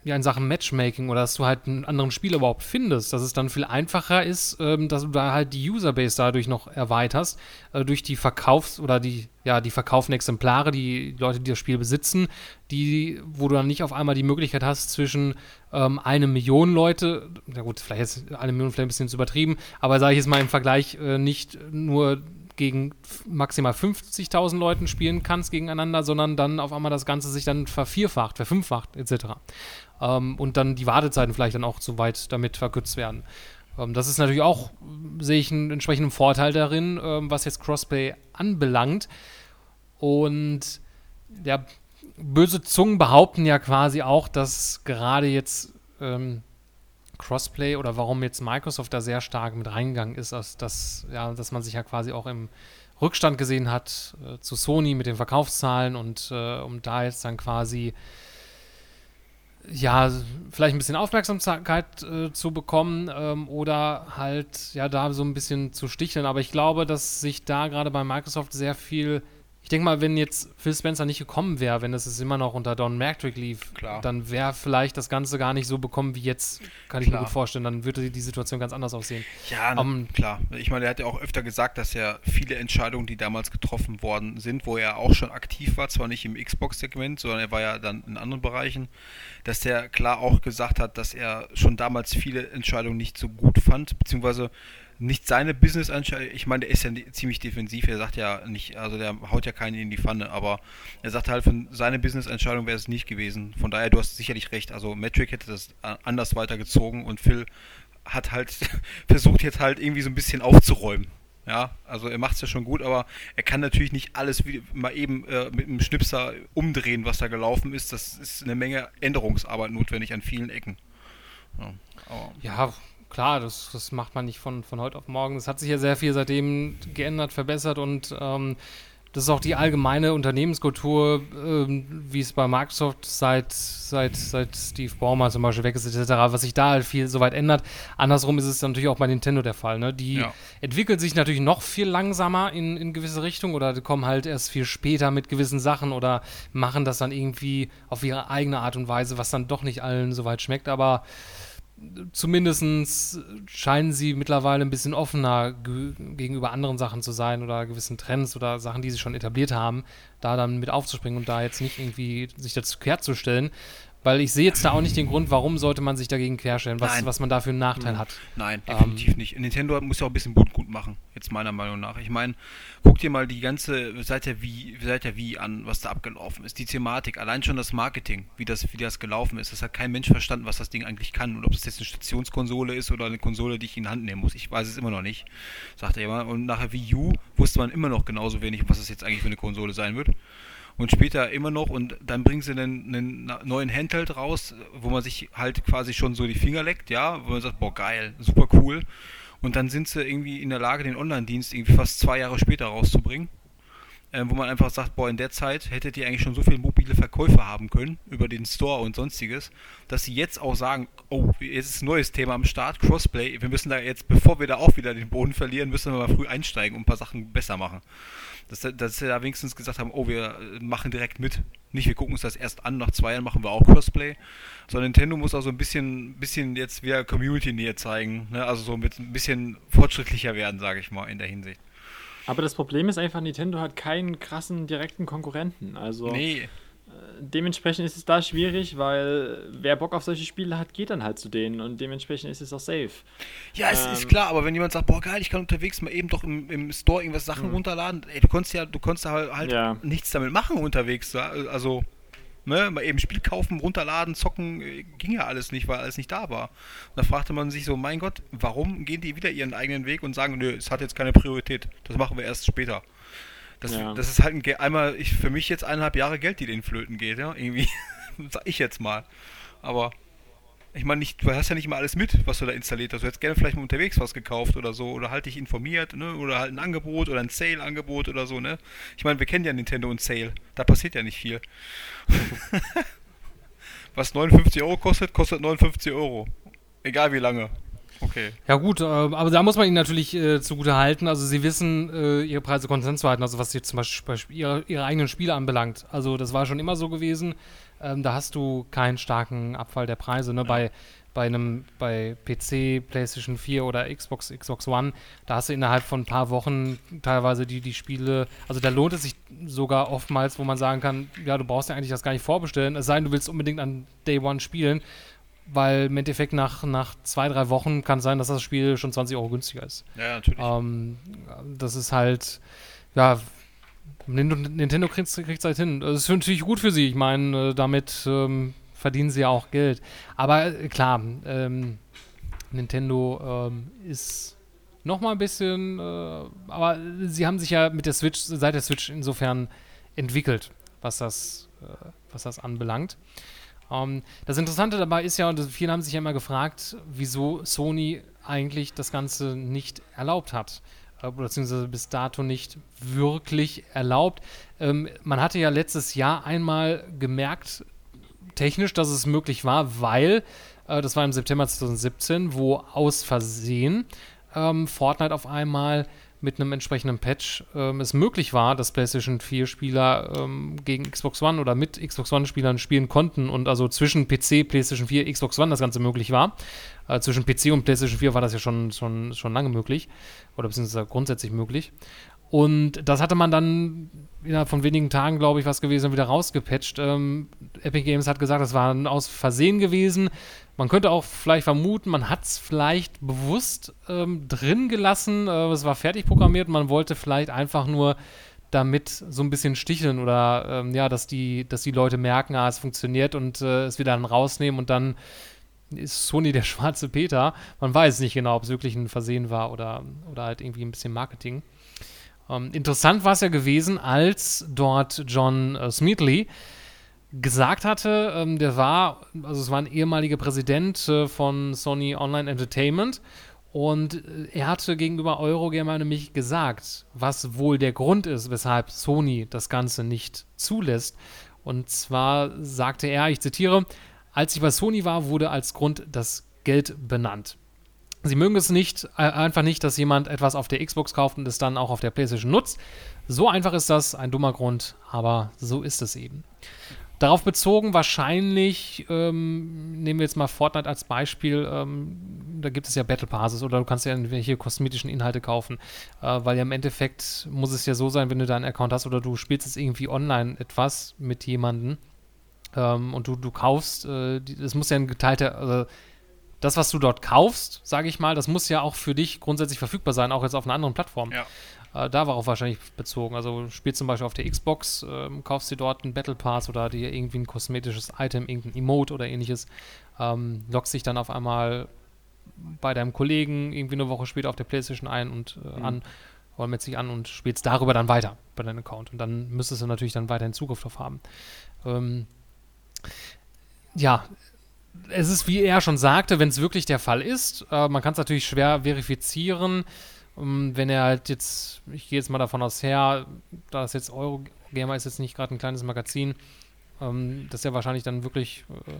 ja in Sachen Matchmaking oder dass du halt einen anderen Spieler überhaupt findest, dass es dann viel einfacher ist, ähm, dass du da halt die Userbase dadurch noch erweiterst, äh, durch die Verkaufs- oder die, ja, die verkauften Exemplare, die Leute, die das Spiel besitzen, die, wo du dann nicht auf einmal die Möglichkeit hast, zwischen ähm, eine Million Leute, na gut, vielleicht ist eine Million vielleicht ein bisschen zu übertrieben, aber sage ich jetzt mal im Vergleich äh, nicht nur gegen maximal 50.000 Leuten spielen kannst gegeneinander, sondern dann auf einmal das Ganze sich dann vervierfacht, verfünffacht etc. Ähm, und dann die Wartezeiten vielleicht dann auch so weit damit verkürzt werden. Ähm, das ist natürlich auch, sehe ich einen entsprechenden Vorteil darin, ähm, was jetzt Crossplay anbelangt. Und ja, böse Zungen behaupten ja quasi auch, dass gerade jetzt ähm, Crossplay oder warum jetzt Microsoft da sehr stark mit reingegangen ist, dass, dass, ja, dass man sich ja quasi auch im Rückstand gesehen hat äh, zu Sony mit den Verkaufszahlen und äh, um da jetzt dann quasi ja, vielleicht ein bisschen Aufmerksamkeit äh, zu bekommen ähm, oder halt ja da so ein bisschen zu sticheln. Aber ich glaube, dass sich da gerade bei Microsoft sehr viel ich denke mal, wenn jetzt Phil Spencer nicht gekommen wäre, wenn es immer noch unter Don Mertrick lief, Klar. dann wäre vielleicht das Ganze gar nicht so bekommen wie jetzt, kann ich klar. mir gut vorstellen. Dann würde die Situation ganz anders aussehen. Ja, um, ähm, klar. Ich meine, er hat ja auch öfter gesagt, dass er viele Entscheidungen, die damals getroffen worden sind, wo er auch schon aktiv war, zwar nicht im Xbox-Segment, sondern er war ja dann in anderen Bereichen, dass er klar auch gesagt hat, dass er schon damals viele Entscheidungen nicht so gut fand, beziehungsweise nicht seine Business-Einstellung, ich meine, der ist ja ziemlich defensiv, er sagt ja nicht, also der haut ja keinen in die Pfanne, aber er sagt halt, von seine Business-Entscheidung wäre es nicht gewesen. Von daher, du hast sicherlich recht, also Metric hätte das anders weitergezogen und Phil hat halt versucht jetzt halt irgendwie so ein bisschen aufzuräumen. Ja, also er macht es ja schon gut, aber er kann natürlich nicht alles wie, mal eben äh, mit einem Schnipser umdrehen, was da gelaufen ist. Das ist eine Menge Änderungsarbeit notwendig an vielen Ecken. Ja, ja klar, das, das macht man nicht von, von heute auf morgen. Es hat sich ja sehr viel seitdem geändert, verbessert und ähm, das ist auch die allgemeine Unternehmenskultur, ähm, wie es bei Microsoft seit, seit, seit Steve Ballmer zum Beispiel weg ist, etc., was sich da halt viel so weit ändert. Andersrum ist es natürlich auch bei Nintendo der Fall. Ne? Die ja. entwickeln sich natürlich noch viel langsamer in, in gewisse Richtungen oder kommen halt erst viel später mit gewissen Sachen oder machen das dann irgendwie auf ihre eigene Art und Weise, was dann doch nicht allen so weit schmeckt, aber zumindest scheinen sie mittlerweile ein bisschen offener gegenüber anderen Sachen zu sein oder gewissen Trends oder Sachen, die sie schon etabliert haben, da dann mit aufzuspringen und da jetzt nicht irgendwie sich dazu kehrt zu stellen. Weil ich sehe jetzt da auch nicht den Grund, warum sollte man sich dagegen querstellen, was, was man da für einen Nachteil hm. hat. Nein, definitiv ähm, nicht. Nintendo muss ja auch ein bisschen Boot gut machen, jetzt meiner Meinung nach. Ich meine, guck dir mal die ganze, seit der Wii, seit der Wii an, was da abgelaufen ist. Die Thematik, allein schon das Marketing, wie das, wie das gelaufen ist. Das hat kein Mensch verstanden, was das Ding eigentlich kann. Und ob es jetzt eine Stationskonsole ist oder eine Konsole, die ich in die Hand nehmen muss. Ich weiß es immer noch nicht, sagt er immer. Und nachher Wii U wusste man immer noch genauso wenig, was das jetzt eigentlich für eine Konsole sein wird und später immer noch und dann bringen sie einen, einen, neuen Handheld raus, wo man sich halt quasi schon so die Finger leckt, ja, wo man sagt, boah geil, super cool. Und dann sind sie irgendwie in der Lage, den Online-Dienst irgendwie fast zwei Jahre später rauszubringen. Äh, wo man einfach sagt, boah, in der Zeit hättet ihr eigentlich schon so viele mobile Verkäufe haben können über den Store und sonstiges, dass sie jetzt auch sagen, oh, jetzt ist ein neues Thema am Start, Crossplay, wir müssen da jetzt, bevor wir da auch wieder den Boden verlieren, müssen wir mal früh einsteigen und ein paar Sachen besser machen dass, dass sie da wenigstens gesagt haben, oh, wir äh, machen direkt mit. Nicht, wir gucken uns das erst an, nach zwei Jahren machen wir auch Crossplay. Sondern Nintendo muss auch so ein bisschen, bisschen jetzt wieder Community-Nähe zeigen. Ne? Also so mit ein bisschen fortschrittlicher werden, sage ich mal, in der Hinsicht. Aber das Problem ist einfach, Nintendo hat keinen krassen direkten Konkurrenten. Also nee dementsprechend ist es da schwierig, weil wer Bock auf solche Spiele hat, geht dann halt zu denen und dementsprechend ist es auch safe. Ja, es ähm, ist klar, aber wenn jemand sagt, boah geil, ich kann unterwegs mal eben doch im, im Store irgendwas Sachen mhm. runterladen, ey, du konntest ja, du konntest halt, halt ja. nichts damit machen unterwegs, also ne, mal eben Spiel kaufen, runterladen, zocken, äh, ging ja alles nicht, weil alles nicht da war. Und da fragte man sich so, mein Gott, warum gehen die wieder ihren eigenen Weg und sagen, nö, es hat jetzt keine Priorität, das machen wir erst später. Das, ja. das ist halt ein, einmal ich, für mich jetzt eineinhalb Jahre Geld, die den Flöten geht, ja, irgendwie. sag ich jetzt mal. Aber. Ich meine, nicht, du hast ja nicht immer alles mit, was du da installiert hast. Du hättest gerne vielleicht mal unterwegs was gekauft oder so, oder halt dich informiert, ne? Oder halt ein Angebot oder ein Sale-Angebot oder so, ne? Ich meine, wir kennen ja Nintendo und Sale. Da passiert ja nicht viel. was 59 Euro kostet, kostet 59 Euro. Egal wie lange. Okay. Ja gut, äh, aber da muss man ihnen natürlich äh, zugute halten. Also sie wissen, äh, ihre Preise konstant zu halten, also was jetzt zum Beispiel ihre, ihre, eigenen Spiele anbelangt. Also das war schon immer so gewesen. Ähm, da hast du keinen starken Abfall der Preise. Ne? Ja. Bei, bei einem bei PC, PlayStation 4 oder Xbox, Xbox One, da hast du innerhalb von ein paar Wochen teilweise die, die Spiele, also da lohnt es sich sogar oftmals, wo man sagen kann, ja, du brauchst ja eigentlich das gar nicht vorbestellen, es sei denn, du willst unbedingt an Day One spielen weil im Endeffekt nach, nach zwei, drei Wochen kann es sein, dass das Spiel schon 20 Euro günstiger ist. Ja, natürlich. Ähm, das ist halt, ja, Nintendo kriegt es halt hin. Das ist natürlich gut für sie. Ich meine, äh, damit ähm, verdienen sie ja auch Geld. Aber äh, klar, ähm, Nintendo ähm, ist noch mal ein bisschen, äh, aber sie haben sich ja mit der Switch, seit der Switch insofern entwickelt, was das, äh, was das anbelangt. Um, ähm, das Interessante dabei ist ja, und viele haben sich ja immer gefragt, wieso Sony eigentlich das Ganze nicht erlaubt hat. Äh, beziehungsweise bis dato nicht wirklich erlaubt. Ähm, man hatte ja letztes Jahr einmal gemerkt, technisch, dass es möglich war, weil, äh, das war im September 2017, wo aus Versehen ähm, Fortnite auf einmal mit einem entsprechenden Patch ähm, es möglich war, dass PlayStation 4 Spieler ähm, gegen Xbox One oder mit Xbox One Spielern spielen konnten und also zwischen PC, PlayStation 4, Xbox One das Ganze möglich war. Äh, zwischen PC und PlayStation 4 war das ja schon, schon, schon lange möglich oder beziehungsweise grundsätzlich möglich. Und das hatte man dann innerhalb von wenigen Tagen, glaube ich, was gewesen, wieder rausgepatcht. Ähm, Epic Games hat gesagt, das war aus Versehen gewesen. Man könnte auch vielleicht vermuten, man hat es vielleicht bewusst ähm, drin gelassen. Äh, es war fertig programmiert. Man wollte vielleicht einfach nur damit so ein bisschen sticheln oder ähm, ja, dass die, dass die Leute merken, ah, es funktioniert und äh, es wieder dann rausnehmen und dann ist Sony der schwarze Peter. Man weiß nicht genau, ob es wirklich ein Versehen war oder, oder halt irgendwie ein bisschen Marketing. Ähm, interessant war es ja gewesen, als dort John äh, Smeatley gesagt hatte, ähm, der war, also es war ein ehemaliger Präsident äh, von Sony Online Entertainment und äh, er hatte gegenüber Eurogamer nämlich gesagt, was wohl der Grund ist, weshalb Sony das Ganze nicht zulässt. Und zwar sagte er, ich zitiere, als ich bei Sony war, wurde als Grund das Geld benannt. Sie mögen es nicht, äh, einfach nicht, dass jemand etwas auf der Xbox kauft und es dann auch auf der PlayStation nutzt. So einfach ist das, ein dummer Grund, aber so ist es eben. Darauf bezogen wahrscheinlich, ähm, nehmen wir jetzt mal Fortnite als Beispiel, ähm, da gibt es ja Battle Passes oder du kannst ja irgendwelche kosmetischen Inhalte kaufen, äh, weil ja im Endeffekt muss es ja so sein, wenn du deinen Account hast oder du spielst jetzt irgendwie online etwas mit jemandem ähm, und du, du kaufst, äh, das muss ja ein geteilter, also das, was du dort kaufst, sage ich mal, das muss ja auch für dich grundsätzlich verfügbar sein, auch jetzt auf einer anderen Plattform. Ja. Äh, da war auch wahrscheinlich bezogen. Also du spielst zum Beispiel auf der Xbox, äh, kaufst dir dort einen Battle Pass oder dir irgendwie ein kosmetisches Item, irgendein Emote oder ähnliches, ähm, loggst dich dann auf einmal bei deinem Kollegen irgendwie eine Woche später auf der Playstation ein und äh, mhm. an oder mit sich an und spielst darüber dann weiter bei deinem Account. Und dann müsstest du natürlich dann weiterhin Zugriff drauf haben. Ähm, ja, es ist, wie er schon sagte, wenn es wirklich der Fall ist, äh, man kann es natürlich schwer verifizieren, um, ähm, wenn er halt jetzt, ich gehe jetzt mal davon aus her, da das jetzt Eurogamer ist jetzt nicht gerade ein kleines Magazin, ähm, dass er wahrscheinlich dann wirklich äh,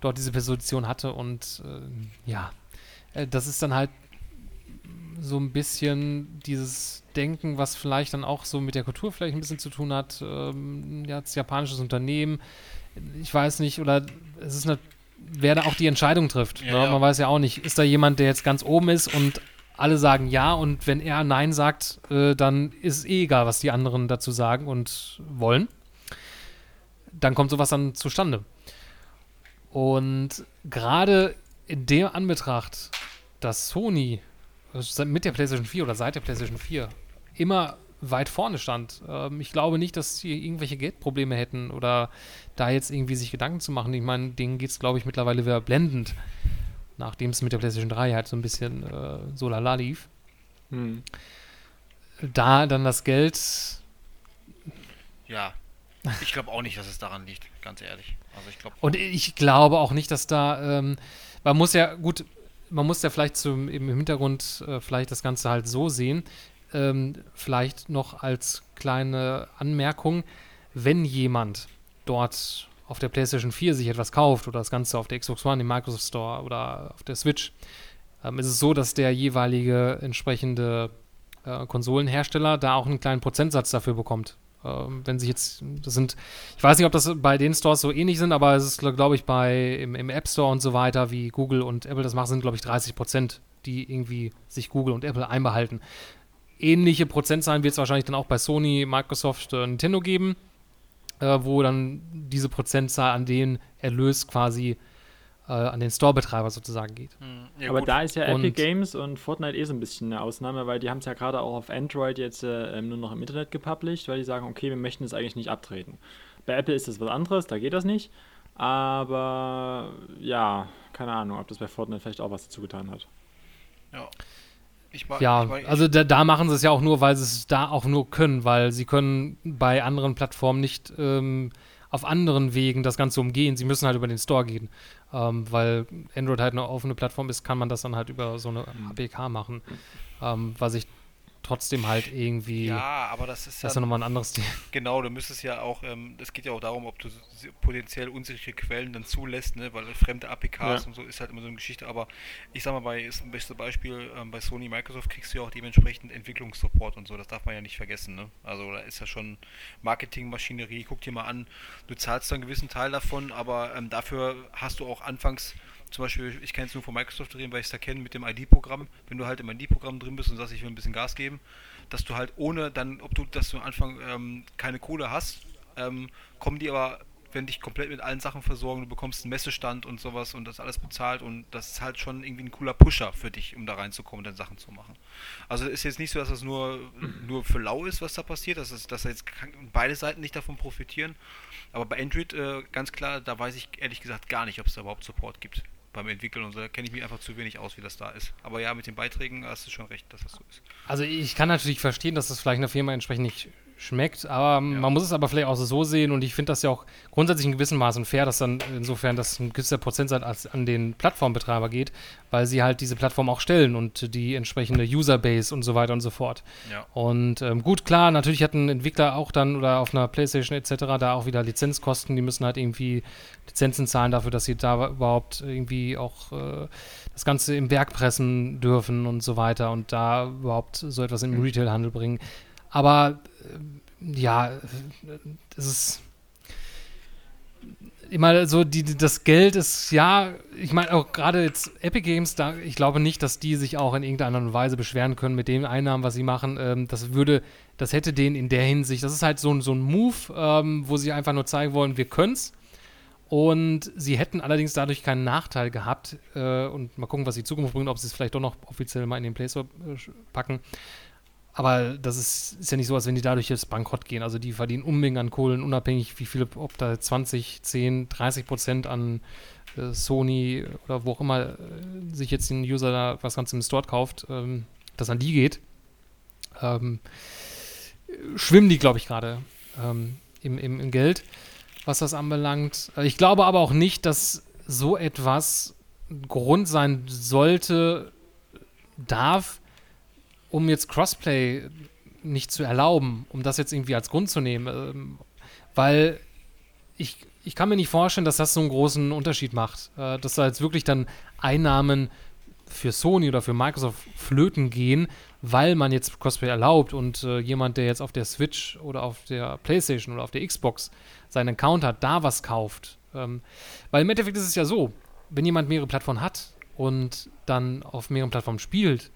dort diese Position hatte und äh, ja, äh, das ist dann halt so ein bisschen dieses Denken, was vielleicht dann auch so mit der Kultur vielleicht ein bisschen zu tun hat. Ähm, ja, das japanisches Unternehmen, ich weiß nicht, oder es ist eine wer da auch die Entscheidung trifft. Ja, ne? ja. Man weiß ja auch nicht, ist da jemand, der jetzt ganz oben ist und alle sagen ja und wenn er nein sagt, äh, dann ist es eh egal, was die anderen dazu sagen und wollen. Dann kommt sowas dann zustande. Und gerade in der Anbetracht, dass Sony mit der PlayStation 4 oder seit der PlayStation 4 immer weit vorne stand. Ähm, ich glaube nicht, dass sie irgendwelche Geldprobleme hätten oder da jetzt irgendwie sich Gedanken zu machen. Ich meine, denen geht es, glaube ich, mittlerweile wieder blendend, nachdem es mit der PlayStation 3 halt so ein bisschen äh, so lala lief. Hm. Da dann das Geld. Ja. Ich glaube auch nicht, dass es daran liegt, ganz ehrlich. Also ich glaub, Und ich glaube auch nicht, dass da, ähm, man muss ja, gut, man muss ja vielleicht zum, im Hintergrund äh, vielleicht das Ganze halt so sehen, ähm, vielleicht noch als kleine Anmerkung, wenn jemand dort auf der PlayStation 4 sich etwas kauft oder das Ganze auf der Xbox One im Microsoft Store oder auf der Switch, ähm, ist es so, dass der jeweilige entsprechende äh, Konsolenhersteller da auch einen kleinen Prozentsatz dafür bekommt. Ähm, wenn sich jetzt, das sind, ich weiß nicht, ob das bei den Stores so ähnlich sind, aber es ist, glaube ich, bei im, im, App Store und so weiter, wie Google und Apple das machen, sind, glaube ich, 30 Prozent, die irgendwie sich Google und Apple einbehalten. Ähnliche Prozentzahlen wird es wahrscheinlich dann auch bei Sony, Microsoft, äh, Nintendo geben, äh, wo dann diese Prozentzahl an den Erlös quasi äh, an den Store-Betreiber sozusagen geht. Hm, ja, Aber gut. da ist ja und Epic Games und Fortnite eh so ein bisschen eine Ausnahme, weil die haben es ja gerade auch auf Android jetzt äh, nur noch im Internet gepublished, weil die sagen, okay, wir möchten es eigentlich nicht abtreten. Bei Apple ist das was anderes, da geht das nicht. Aber ja, keine Ahnung, ob das bei Fortnite vielleicht auch was dazu getan hat. Ja. War, ja, war, also da, da, machen sie es ja auch nur, weil sie es da auch nur können, weil sie können bei anderen Plattformen nicht ähm, auf anderen Wegen das Ganze umgehen. Sie müssen halt über den Store gehen. Ähm, weil Android halt eine offene Plattform ist, kann man das dann halt über so eine APK machen. Ähm, was ich trotzdem halt irgendwie. Ja, aber das ist das ja. ist ja nochmal ein anderes Ding. Genau, du müsstest ja auch, ähm, es geht ja auch darum, ob du potenziell unsichere Quellen dann zulässt, ne, weil fremde APKs ja. und so ist halt immer so eine Geschichte. Aber ich sag mal, bei, ist ein bestes Beispiel, ähm, bei Sony Microsoft kriegst du ja auch dementsprechend Entwicklungssupport und so, das darf man ja nicht vergessen, ne? Also da ist ja schon Marketingmaschinerie, guck dir mal an, du zahlst einen gewissen Teil davon, aber ähm, dafür hast du auch anfangs zum Beispiel, ich kann jetzt nur von Microsoft reden, weil ich es da kenne mit dem ID-Programm. Wenn du halt im ID-Programm drin bist und sagst, ich will ein bisschen Gas geben, dass du halt ohne dann, ob du, dass am Anfang ähm, keine Kohle hast, ähm, kommen die aber, wenn dich komplett mit allen Sachen versorgen, du bekommst einen Messestand und sowas und das alles bezahlt und das ist halt schon irgendwie ein cooler Pusher für dich, um da reinzukommen und dann Sachen zu machen. Also ist jetzt nicht so, dass das nur, nur für lau ist, was da passiert, dass, es, dass jetzt beide Seiten nicht davon profitieren. Aber bei Android äh, ganz klar, da weiß ich ehrlich gesagt gar nicht, ob es da überhaupt Support gibt beim Entwickeln und so, da kenne ich mich einfach zu wenig aus, wie das da ist. Aber ja, mit den Beiträgen hast du schon recht, dass das so ist. Also ich kann natürlich verstehen, dass das vielleicht einer Firma entsprechend nicht schmeckt. Aber ja. man muss es aber vielleicht auch so sehen und ich finde das ja auch grundsätzlich in gewissem Maße fair, dass dann insofern das ein gewisser Prozentsatz an den Plattformbetreiber geht, weil sie halt diese Plattform auch stellen und die entsprechende Userbase und so weiter und so fort. Ja. Und ähm, gut, klar, natürlich hat ein Entwickler auch dann oder auf einer Playstation etc. da auch wieder Lizenzkosten, die müssen halt irgendwie Lizenzen zahlen dafür, dass sie da überhaupt irgendwie auch äh, das Ganze im Werk pressen dürfen und so weiter und da überhaupt so etwas in den mhm. Retailhandel bringen. Aber äh, ja, das ist. Meine, so die, das Geld ist, ja, ich meine auch gerade jetzt Epic Games, da, ich glaube nicht, dass die sich auch in irgendeiner Weise beschweren können mit den Einnahmen, was sie machen. Ähm, das würde, das hätte denen in der Hinsicht, das ist halt so, so ein Move, ähm, wo sie einfach nur zeigen wollen, wir können's. Und sie hätten allerdings dadurch keinen Nachteil gehabt. Äh, und mal gucken, was die Zukunft bringt, ob sie es vielleicht doch noch offiziell mal in den Play Store äh, packen. Aber das ist, ist ja nicht so, als wenn die dadurch jetzt bankrott gehen. Also die verdienen Unmengen an Kohlen, unabhängig wie viele, ob da 20, 10, 30 Prozent an äh, Sony oder wo auch immer äh, sich jetzt ein User da was ganz im Store kauft, ähm, das an die geht. Ähm, schwimmen die, glaube ich, gerade ähm, im, im, im Geld, was das anbelangt. Ich glaube aber auch nicht, dass so etwas Grund sein sollte, darf, um jetzt Crossplay nicht zu erlauben, um das jetzt irgendwie als Grund zu nehmen, ähm, weil ich, ich kann mir nicht vorstellen, dass das so einen großen Unterschied macht, äh, dass da jetzt wirklich dann Einnahmen für Sony oder für Microsoft flöten gehen, weil man jetzt Crossplay erlaubt und äh, jemand, der jetzt auf der Switch oder auf der PlayStation oder auf der Xbox seinen Account hat, da was kauft. Ähm, weil im Endeffekt ist es ja so, wenn jemand mehrere Plattformen hat und dann auf mehreren Plattformen spielt,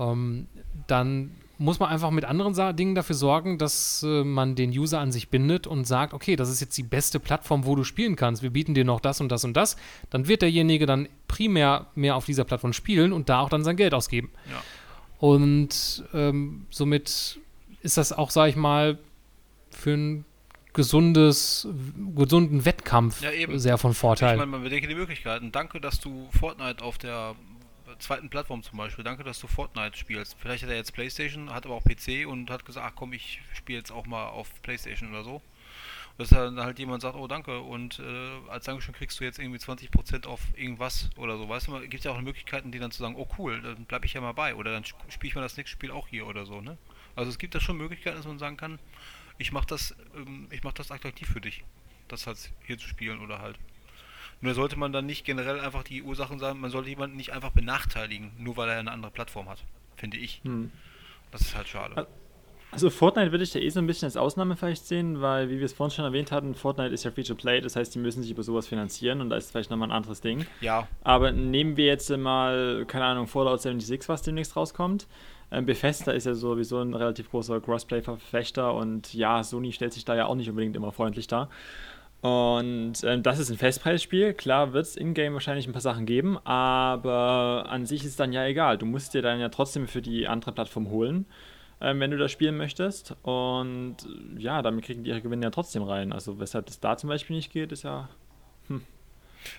ähm, dann muss man einfach mit anderen Dingen dafür sorgen, dass äh, man den User an sich bindet und sagt, okay, das ist jetzt die beste Plattform, wo du spielen kannst. Wir bieten dir noch das und das und das. Dann wird derjenige dann primär mehr auf dieser Plattform spielen und da auch dann sein Geld ausgeben. Ja. Und ähm, somit ist das auch, sag ich mal, für einen gesundes, gesunden Wettkampf ja, sehr von Vorteil. Ich meine, man bedenke die Möglichkeiten. Danke, dass du Fortnite auf der zweiten Plattform zum Beispiel. Danke, dass du Fortnite spielst. Vielleicht hat er jetzt Playstation, hat aber auch PC und hat gesagt, ach komm, ich spiele jetzt auch mal auf Playstation oder so. dass dann halt jemand sagt, oh danke, und äh, als Dankeschön kriegst du jetzt irgendwie 20% auf irgendwas oder so. Weißt du, es gibt ja auch Möglichkeiten, die dann zu sagen, oh cool, dann bleibe ich ja mal bei. Oder dann spiele ich mal das nächste Spiel auch hier oder so, ne? Also es gibt da schon Möglichkeiten, dass man sagen kann, ich mache das, ähm, ich mache das attraktiv für dich, das halt hier zu spielen oder halt. Nur sollte man dann nicht generell einfach die Ursachen sagen, man sollte jemanden nicht einfach benachteiligen, nur weil er eine andere Plattform hat, finde ich. Hm. Das ist halt schade. Also Fortnite würde ich da eh so ein bisschen als Ausnahme vielleicht sehen, weil, wie wir es vorhin schon erwähnt hatten, Fortnite ist ja Free-to-Play, das heißt, die müssen sich über sowas finanzieren und da ist vielleicht nochmal ein anderes Ding. Ja. Aber nehmen wir jetzt mal, keine Ahnung, Fallout 76, was demnächst rauskommt. Ähm, Bethesda ist ja sowieso ein relativ großer Crossplay-Verfechter und ja, Sony stellt sich da ja auch nicht unbedingt immer freundlich dar. Und äh, das ist ein Festpreisspiel. Klar wird es in-game wahrscheinlich ein paar Sachen geben, aber an sich ist dann ja egal. Du musst dir dann ja trotzdem für die andere Plattform holen ähm, wenn du das spielen möchtest. Und ja, damit kriegen die ihre Gewinne ja trotzdem rein. Also weshalb das da zum Beispiel nicht geht, ist ja.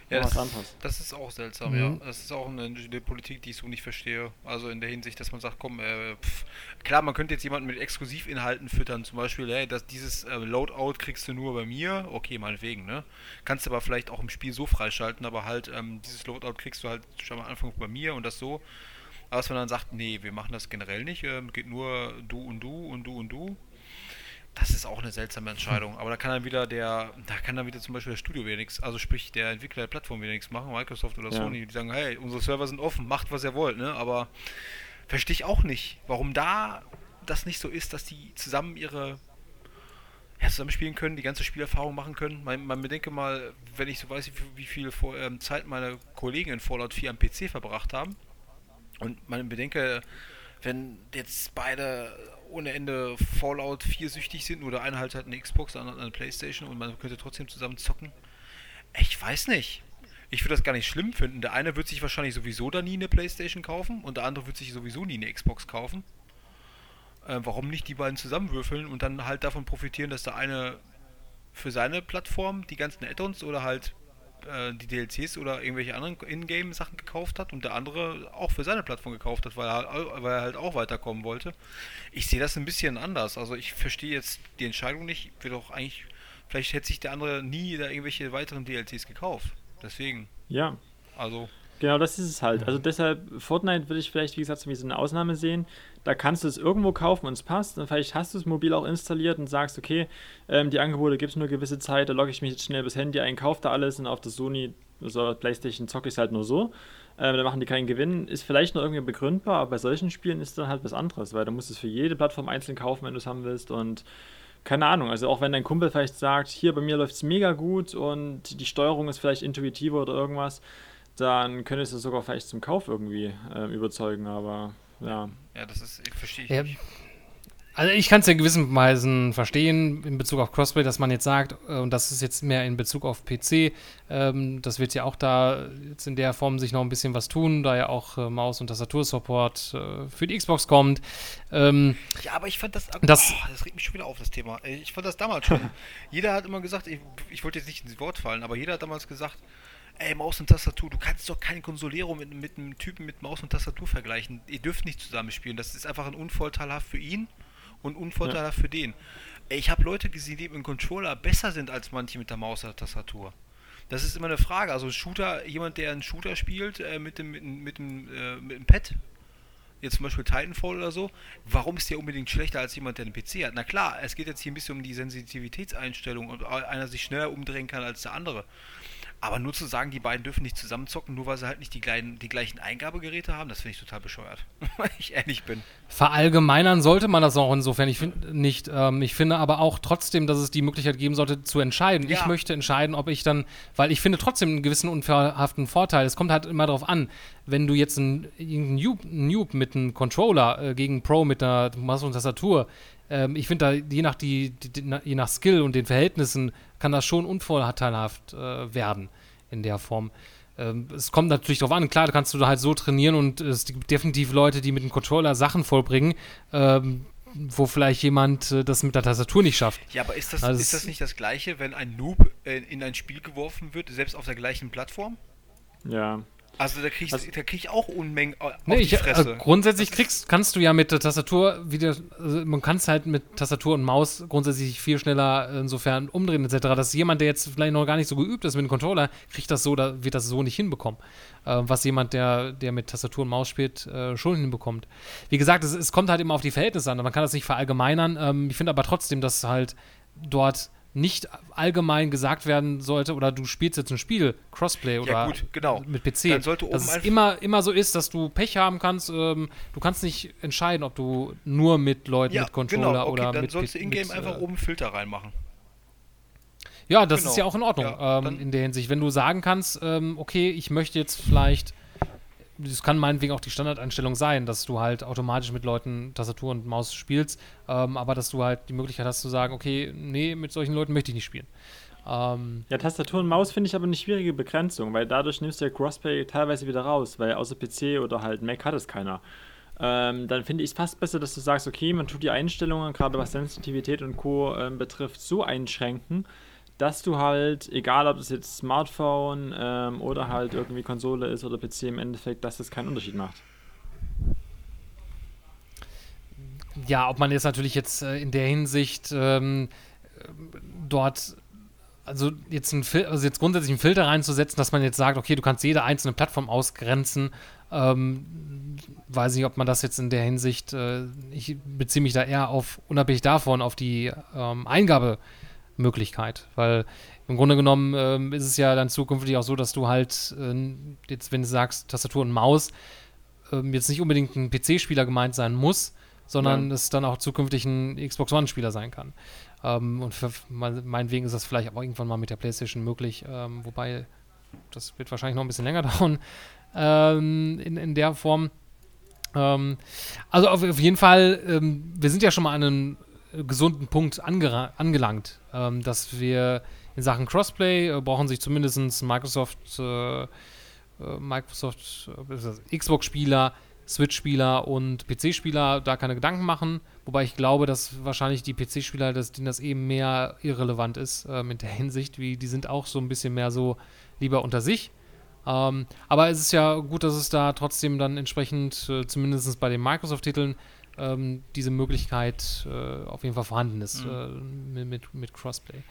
Ja, das, das, ist auch seltsam, mhm. ja. Das ist auch eine, eine, Politik, die ich so nicht verstehe. Also in der Hinsicht, dass man sagt, komm, äh, pff, klar, man könnte jetzt jemanden mit Exklusivinhalten füttern, zum Beispiel, hey, dass dieses äh, Loadout kriegst du nur bei mir, okay, meinetwegen, ne? Kannst du aber vielleicht auch im Spiel so freischalten, aber halt, ähm, dieses Loadout kriegst du halt schon am Anfang bei mir und das so. Aber dass man dann sagt, nee, wir machen das generell nicht, ähm, geht nur du und du und du und du. Das ist auch eine seltsame Entscheidung. Aber da kann dann wieder der, da kann dann wieder zum Beispiel das Studio wieder nichts, also sprich der Entwickler der Plattform wieder nichts machen, Microsoft oder ja. Sony, die sagen, hey, unsere Server sind offen, macht was ihr wollt, ne? Aber verstehe ich auch nicht, warum da das nicht so ist, dass die zusammen ihre ja, zusammenspielen können, die ganze Spielerfahrung machen können. Man, man bedenke mal, wenn ich so weiß, wie, wie viel vor, ähm, Zeit meine Kollegen in Fallout 4 am PC verbracht haben, und man bedenke, wenn jetzt beide ohne Ende Fallout 4 süchtig sind oder einer halt hat eine Xbox, der andere eine Playstation und man könnte trotzdem zusammen zocken. Ich weiß nicht. Ich würde das gar nicht schlimm finden. Der eine wird sich wahrscheinlich sowieso da nie eine Playstation kaufen und der andere wird sich sowieso nie eine Xbox kaufen. Äh, warum nicht die beiden zusammenwürfeln und dann halt davon profitieren, dass der eine für seine Plattform die ganzen Add-ons oder halt äh, die DLCs oder irgendwelche anderen Ingame-Sachen gekauft hat und der andere auch für seine Plattform gekauft hat, weil er, weil er halt auch weiterkommen wollte. Ich sehe das ein bisschen anders. Also ich verstehe jetzt die Entscheidung nicht. Wird doch eigentlich, vielleicht hätte sich der andere nie da irgendwelche weiteren DLCs gekauft. Deswegen. Ja. Also. Genau, das ist es halt. Also deshalb, Fortnite würde ich vielleicht, wie gesagt, so wie so eine Ausnahme sehen. Da kannst du es irgendwo kaufen und es passt. Und vielleicht hast du es mobil auch installiert und sagst, okay, ähm, die Angebote gibt es nur eine gewisse Zeit, da logge ich mich jetzt schnell bis Handy ein, kaufe da alles und auf der Sony oder Playstation zocke ich es halt nur so. Ähm, da machen die keinen Gewinn. Ist vielleicht noch irgendwie begründbar, aber bei solchen Spielen ist dann halt was anderes, weil du musst es für jede Plattform einzeln kaufen, wenn du es haben willst und keine Ahnung, also auch wenn dein Kumpel vielleicht sagt, hier bei mir läuft es mega gut und die Steuerung ist vielleicht intuitiver oder irgendwas, dann könntest du sogar vielleicht zum Kauf irgendwie äh, überzeugen, aber ja. Ja, das ist, ich verstehe ich ja. nicht. Also ich kann es in gewissen Weisen verstehen in Bezug auf Crossplay, dass man jetzt sagt, äh, und das ist jetzt mehr in Bezug auf PC, ähm, das wird ja auch da jetzt in der Form sich noch ein bisschen was tun, da ja auch äh, Maus- und Tastatursupport äh, für die Xbox kommt. Ähm, ja, aber ich fand das, das, oh, das regt mich schon wieder auf, das Thema. Ich fand das damals schon. jeder hat immer gesagt, ich, ich wollte jetzt nicht ins Wort fallen, aber jeder hat damals gesagt, ey, Maus und Tastatur, du kannst doch kein Consolero mit, mit einem Typen mit Maus und Tastatur vergleichen. Ihr dürft nicht zusammenspielen. Das ist einfach ein unvorteilhaft für ihn und unvorteilhaft ja. für den. Ey, ich habe Leute gesehen, die mit dem Controller besser sind als manche mit der Maus oder Tastatur. Das ist immer eine Frage. Also Shooter, jemand, der einen Shooter spielt äh, mit, dem, mit, mit, dem, äh, mit dem Pad, jetzt zum Beispiel Titanfall oder so, warum ist der unbedingt schlechter als jemand, der einen PC hat? Na klar, es geht jetzt hier ein bisschen um die Sensitivitätseinstellung und einer sich schneller umdrehen kann als der andere. Aber nur zu sagen, die beiden dürfen nicht zusammenzocken, nur weil sie halt nicht die, kleinen, die gleichen Eingabegeräte haben, das finde ich total bescheuert, weil ich ehrlich bin. Verallgemeinern sollte man das auch insofern ich find, nicht. Ähm, ich finde aber auch trotzdem, dass es die Möglichkeit geben sollte, zu entscheiden. Ja. Ich möchte entscheiden, ob ich dann, weil ich finde trotzdem einen gewissen unverhaften Vorteil. Es kommt halt immer darauf an, wenn du jetzt einen, einen Noob, Noob mit einem Controller äh, gegen Pro mit einer Maus und Tastatur ähm, ich finde da, je nach, die, die, je nach Skill und den Verhältnissen, kann das schon unvorteilhaft äh, werden in der Form. Ähm, es kommt natürlich darauf an, klar, da kannst du halt so trainieren und es gibt definitiv Leute, die mit dem Controller Sachen vollbringen, ähm, wo vielleicht jemand äh, das mit der Tastatur nicht schafft. Ja, aber ist das, also ist das nicht das Gleiche, wenn ein Noob äh, in ein Spiel geworfen wird, selbst auf der gleichen Plattform? Ja. Also da kriege ich, krieg ich auch Unmengen auf nee, die Fresse. äh, grundsätzlich kriegst, kannst du ja mit der Tastatur wieder, also man kann es halt mit Tastatur und Maus grundsätzlich viel schneller insofern umdrehen etc. Dass jemand, der jetzt vielleicht noch gar nicht so geübt ist mit dem Controller, kriegt das so, da wird das so nicht hinbekommen. Äh, was jemand, der, der mit Tastatur und Maus spielt, äh, schon hinbekommt. Wie gesagt, es, es, kommt halt immer auf die Verhältnisse an. Man kann das nicht verallgemeinern. Ähm, ich finde aber trotzdem, dass halt dort nicht allgemein gesagt werden sollte, oder du spielst jetzt ein Spiel, Crossplay oder ja, gut, genau. mit PC, Dann sollte dass es immer, immer so ist, dass du Pech haben kannst. Ähm, du kannst nicht entscheiden, ob du nur mit Leuten ja, mit Controller genau, okay, oder dann mit sollst du ingame einfach äh, oben Filter reinmachen. Ja, das genau. ist ja auch in Ordnung ja, ähm, in der Hinsicht. Wenn du sagen kannst, ähm, okay, ich möchte jetzt vielleicht das kann meinetwegen auch die Standardeinstellung sein, dass du halt automatisch mit Leuten Tastatur und Maus spielst, ähm, aber dass du halt die Möglichkeit hast zu sagen, okay, nee, mit solchen Leuten möchte ich nicht spielen. Ähm, ja, Tastatur und Maus finde ich aber eine schwierige Begrenzung, weil dadurch nimmst du ja Crossplay teilweise wieder raus, weil außer PC oder halt Mac hat es keiner. Ähm, dann finde ich es fast besser, dass du sagst, okay, man tut die Einstellungen, gerade was Sensitivität und Co. Ähm, betrifft, so einschränken, dass du halt, egal ob es jetzt Smartphone ähm, oder halt irgendwie Konsole ist oder PC im Endeffekt, dass das keinen Unterschied macht. Ja, ob man jetzt natürlich jetzt äh, in der Hinsicht ähm, dort also jetzt, ein also jetzt grundsätzlich einen Filter reinzusetzen, dass man jetzt sagt, okay, du kannst jede einzelne Plattform ausgrenzen, ähm, weiß nicht, ob man das jetzt in der Hinsicht, äh, ich beziehe mich da eher auf, unabhängig davon, auf die ähm, Eingabe Möglichkeit, weil im Grunde genommen ähm, ist es ja dann zukünftig auch so, dass du halt äh, jetzt, wenn du sagst Tastatur und Maus, ähm, jetzt nicht unbedingt ein PC-Spieler gemeint sein muss, sondern ja. es dann auch zukünftig ein Xbox One-Spieler sein kann. Ähm, und für meinetwegen ist das vielleicht auch irgendwann mal mit der PlayStation möglich, ähm, wobei das wird wahrscheinlich noch ein bisschen länger dauern ähm, in, in der Form. Ähm, also auf, auf, jeden Fall, wir sind ja schon mal an einem gesunden Punkt angelangt, ähm, dass wir in Sachen Crossplay äh, brauchen sich zumindest Microsoft, äh, äh Microsoft, äh, Xbox-Spieler, Switch-Spieler und PC-Spieler da keine Gedanken machen. Wobei ich glaube, dass wahrscheinlich die PC-Spieler, dass denen das eben mehr irrelevant ist äh, mit der Hinsicht, wie die sind auch so ein bisschen mehr so lieber unter sich. Ähm, aber es ist ja gut, dass es da trotzdem dann entsprechend, äh, zumindest bei den Microsoft-Titeln, ähm, diese Möglichkeit äh, auf jeden Fall vorhanden ist mhm. äh, mit, mit Crossplay.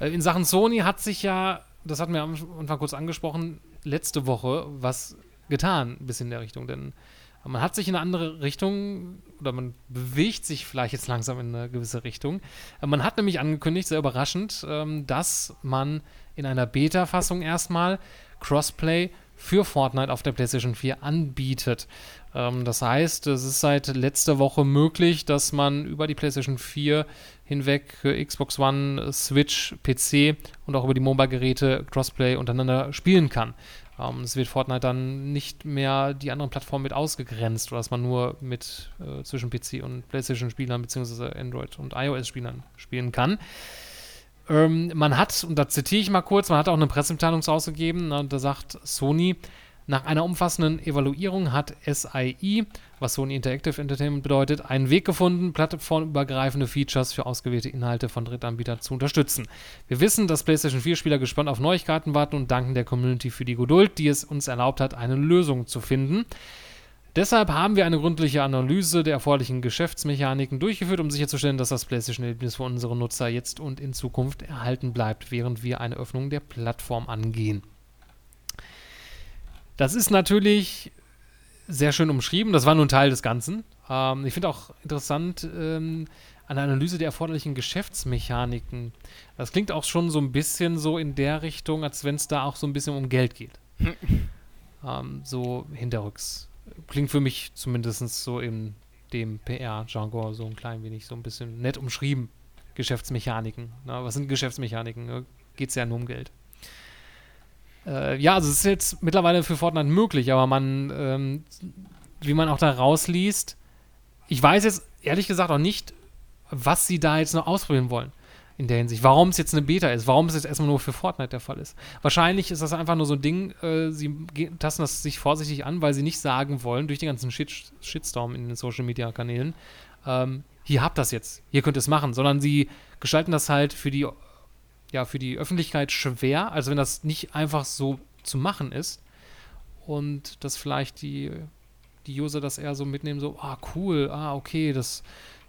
Äh, in Sachen Sony hat sich ja, das hatten wir am Anfang kurz angesprochen, letzte Woche was getan, bis in der Richtung, denn man hat sich in eine andere Richtung oder man bewegt sich vielleicht jetzt langsam in eine gewisse Richtung. Äh, man hat nämlich angekündigt, sehr überraschend, ähm, dass man in einer Beta-Fassung erstmal Crossplay für Fortnite auf der PlayStation 4 anbietet. Ähm, das heißt, es ist seit letzter Woche möglich, dass man über die PlayStation 4 hinweg Xbox One, Switch, PC und auch über die Mobile-Geräte Crossplay untereinander spielen kann. Ähm, es wird Fortnite dann nicht mehr die anderen Plattformen mit ausgegrenzt, oder dass man nur mit äh, zwischen PC und PlayStation-Spielern bzw. Android- und iOS-Spielern spielen kann. Ähm, man hat, und da zitiere ich mal kurz, man hat auch eine Pressemitteilung rausgegeben, na, da sagt Sony, nach einer umfassenden Evaluierung hat SIE, was Sony Interactive Entertainment bedeutet, einen Weg gefunden, plattformübergreifende Features für ausgewählte Inhalte von Drittanbietern zu unterstützen. Wir wissen, dass PlayStation 4-Spieler gespannt auf Neuigkeiten warten und danken der Community für die Geduld, die es uns erlaubt hat, eine Lösung zu finden. Deshalb haben wir eine gründliche Analyse der erforderlichen Geschäftsmechaniken durchgeführt, um sicherzustellen, dass das PlayStation-Erlebnis für unsere Nutzer jetzt und in Zukunft erhalten bleibt, während wir eine Öffnung der Plattform angehen. Das ist natürlich sehr schön umschrieben. Das war nur ein Teil des Ganzen. Ähm, ich finde auch interessant ähm, eine Analyse der erforderlichen Geschäftsmechaniken. Das klingt auch schon so ein bisschen so in der Richtung, als wenn es da auch so ein bisschen um Geld geht. ähm, so hinterrücks. Klingt für mich zumindest so in dem PR-Jargon so ein klein wenig so ein bisschen nett umschrieben. Geschäftsmechaniken. Na, was sind Geschäftsmechaniken? Geht es ja nur um Geld. Äh, ja, also es ist jetzt mittlerweile für Fortnite möglich, aber man, ähm, wie man auch da rausliest, ich weiß jetzt ehrlich gesagt auch nicht, was sie da jetzt noch ausprobieren wollen in der Hinsicht. Warum es jetzt eine Beta ist, warum es jetzt erstmal nur für Fortnite der Fall ist. Wahrscheinlich ist das einfach nur so ein Ding, äh, sie tasten das sich vorsichtig an, weil sie nicht sagen wollen, durch den ganzen Shit Shitstorm in den Social Media Kanälen, ähm, hier habt das jetzt, hier könnt ihr es machen, sondern sie gestalten das halt für die ja, für die Öffentlichkeit schwer, also wenn das nicht einfach so zu machen ist. und dass vielleicht die, die User das eher so mitnehmen, so, ah, cool, ah, okay, das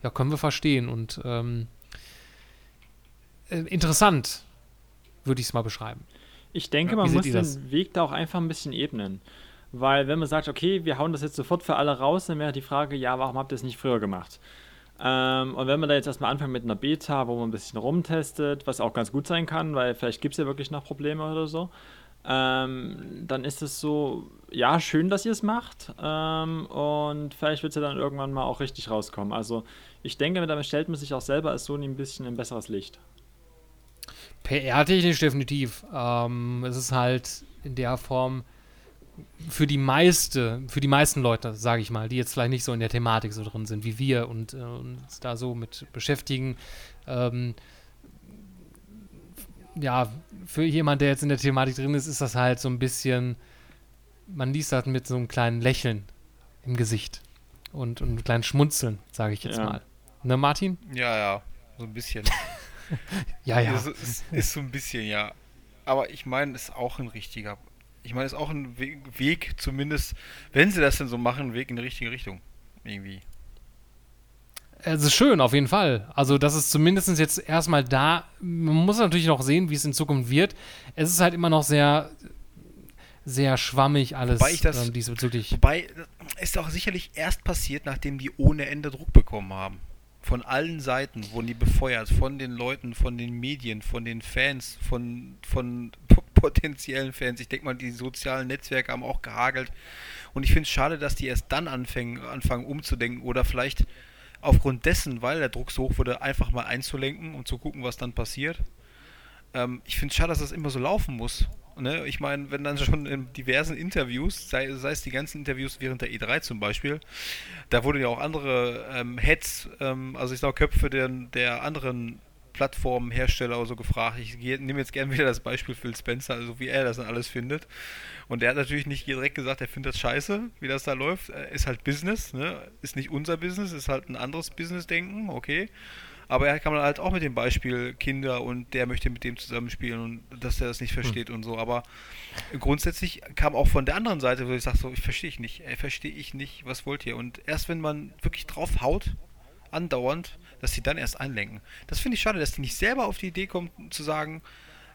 ja, können wir verstehen und ähm, äh, interessant, würde ich es mal beschreiben. Ich denke, man muss den? Weg da auch einfach ein bisschen ebnen. Weil wenn man sagt, okay, wir hauen das jetzt sofort für alle raus, dann wäre die Frage, ja, warum habt ihr es nicht früher gemacht? Ähm, und wenn man da jetzt erstmal anfängt mit einer Beta, wo man ein bisschen rumtestet, was auch ganz gut sein kann, weil vielleicht gibt es ja wirklich noch Probleme oder so, ähm, dann ist es so, ja, schön, dass ihr es macht. Ähm, und vielleicht wird es ja dann irgendwann mal auch richtig rauskommen. Also ich denke, damit stellt man sich auch selber als Sony ein bisschen in besseres Licht. PR-technisch definitiv. Ähm, es ist halt in der Form für die meiste, für die meisten Leute, sage ich mal, die jetzt vielleicht nicht so in der Thematik so drin sind wie wir und äh, uns da so mit beschäftigen. Ähm, ja, für jemand, der jetzt in der Thematik drin ist, ist das halt so ein bisschen, man liest das mit so einem kleinen Lächeln im Gesicht und, und einem kleinen Schmunzeln, sage ich jetzt Ja. mal. Ne, Martin? Ja, ja, so ein bisschen. Ja, ja. Ist, ist, ist so ein bisschen, ja. Aber ich meine, ist auch ein richtiger. Ich meine, ist auch ein We Weg, zumindest, wenn sie das denn so machen, ein Weg in die richtige Richtung. Irgendwie. Es ist schön, auf jeden Fall. Also, das ist zumindest jetzt erstmal da. Man muss natürlich noch sehen, wie es in Zukunft wird. Es ist halt immer noch sehr, sehr schwammig alles Wobei ich das- ähm, diesbezüglich. Wobei, es ist auch sicherlich erst passiert, nachdem die ohne Ende Druck bekommen haben. Von allen Seiten wurden die befeuert, von den Leuten, von den Medien, von den Fans, von, von potenziellen Fans. Ich denke mal, die sozialen Netzwerke haben auch gehagelt. Und ich finde es schade, dass die erst dann anfangen, anfangen umzudenken oder vielleicht aufgrund dessen, weil der Druck so hoch wurde, einfach mal einzulenken und zu gucken, was dann passiert. Ähm, ich finde es schade, dass das immer so laufen muss. Ne? Ich meine, wenn dann schon in diversen Interviews, sei, sei es die ganzen Interviews während der E3 zum Beispiel, da wurden ja auch andere ähm, Heads, ähm, also ich sage Köpfe der, der anderen Plattformhersteller oder so gefragt. Ich nehme jetzt gerne wieder das Beispiel Phil Spencer, also wie er das dann alles findet. Und der hat natürlich nicht direkt gesagt, er findet das scheiße, wie das da läuft. Ist halt Business, ne? Ist nicht unser Business, ist halt ein anderes Business-Denken, okay. Aber er kann man halt auch mit dem Beispiel Kinder und der möchte mit dem zusammenspielen und dass er das nicht versteht und so. Aber grundsätzlich kam auch von der anderen Seite, wo ich sage, so, ich verstehe ich nicht, verstehe ich nicht, was wollt ihr? Und erst wenn man wirklich drauf haut, andauernd, dass sie dann erst einlenken. Das finde ich schade, dass die nicht selber auf die Idee kommen zu sagen,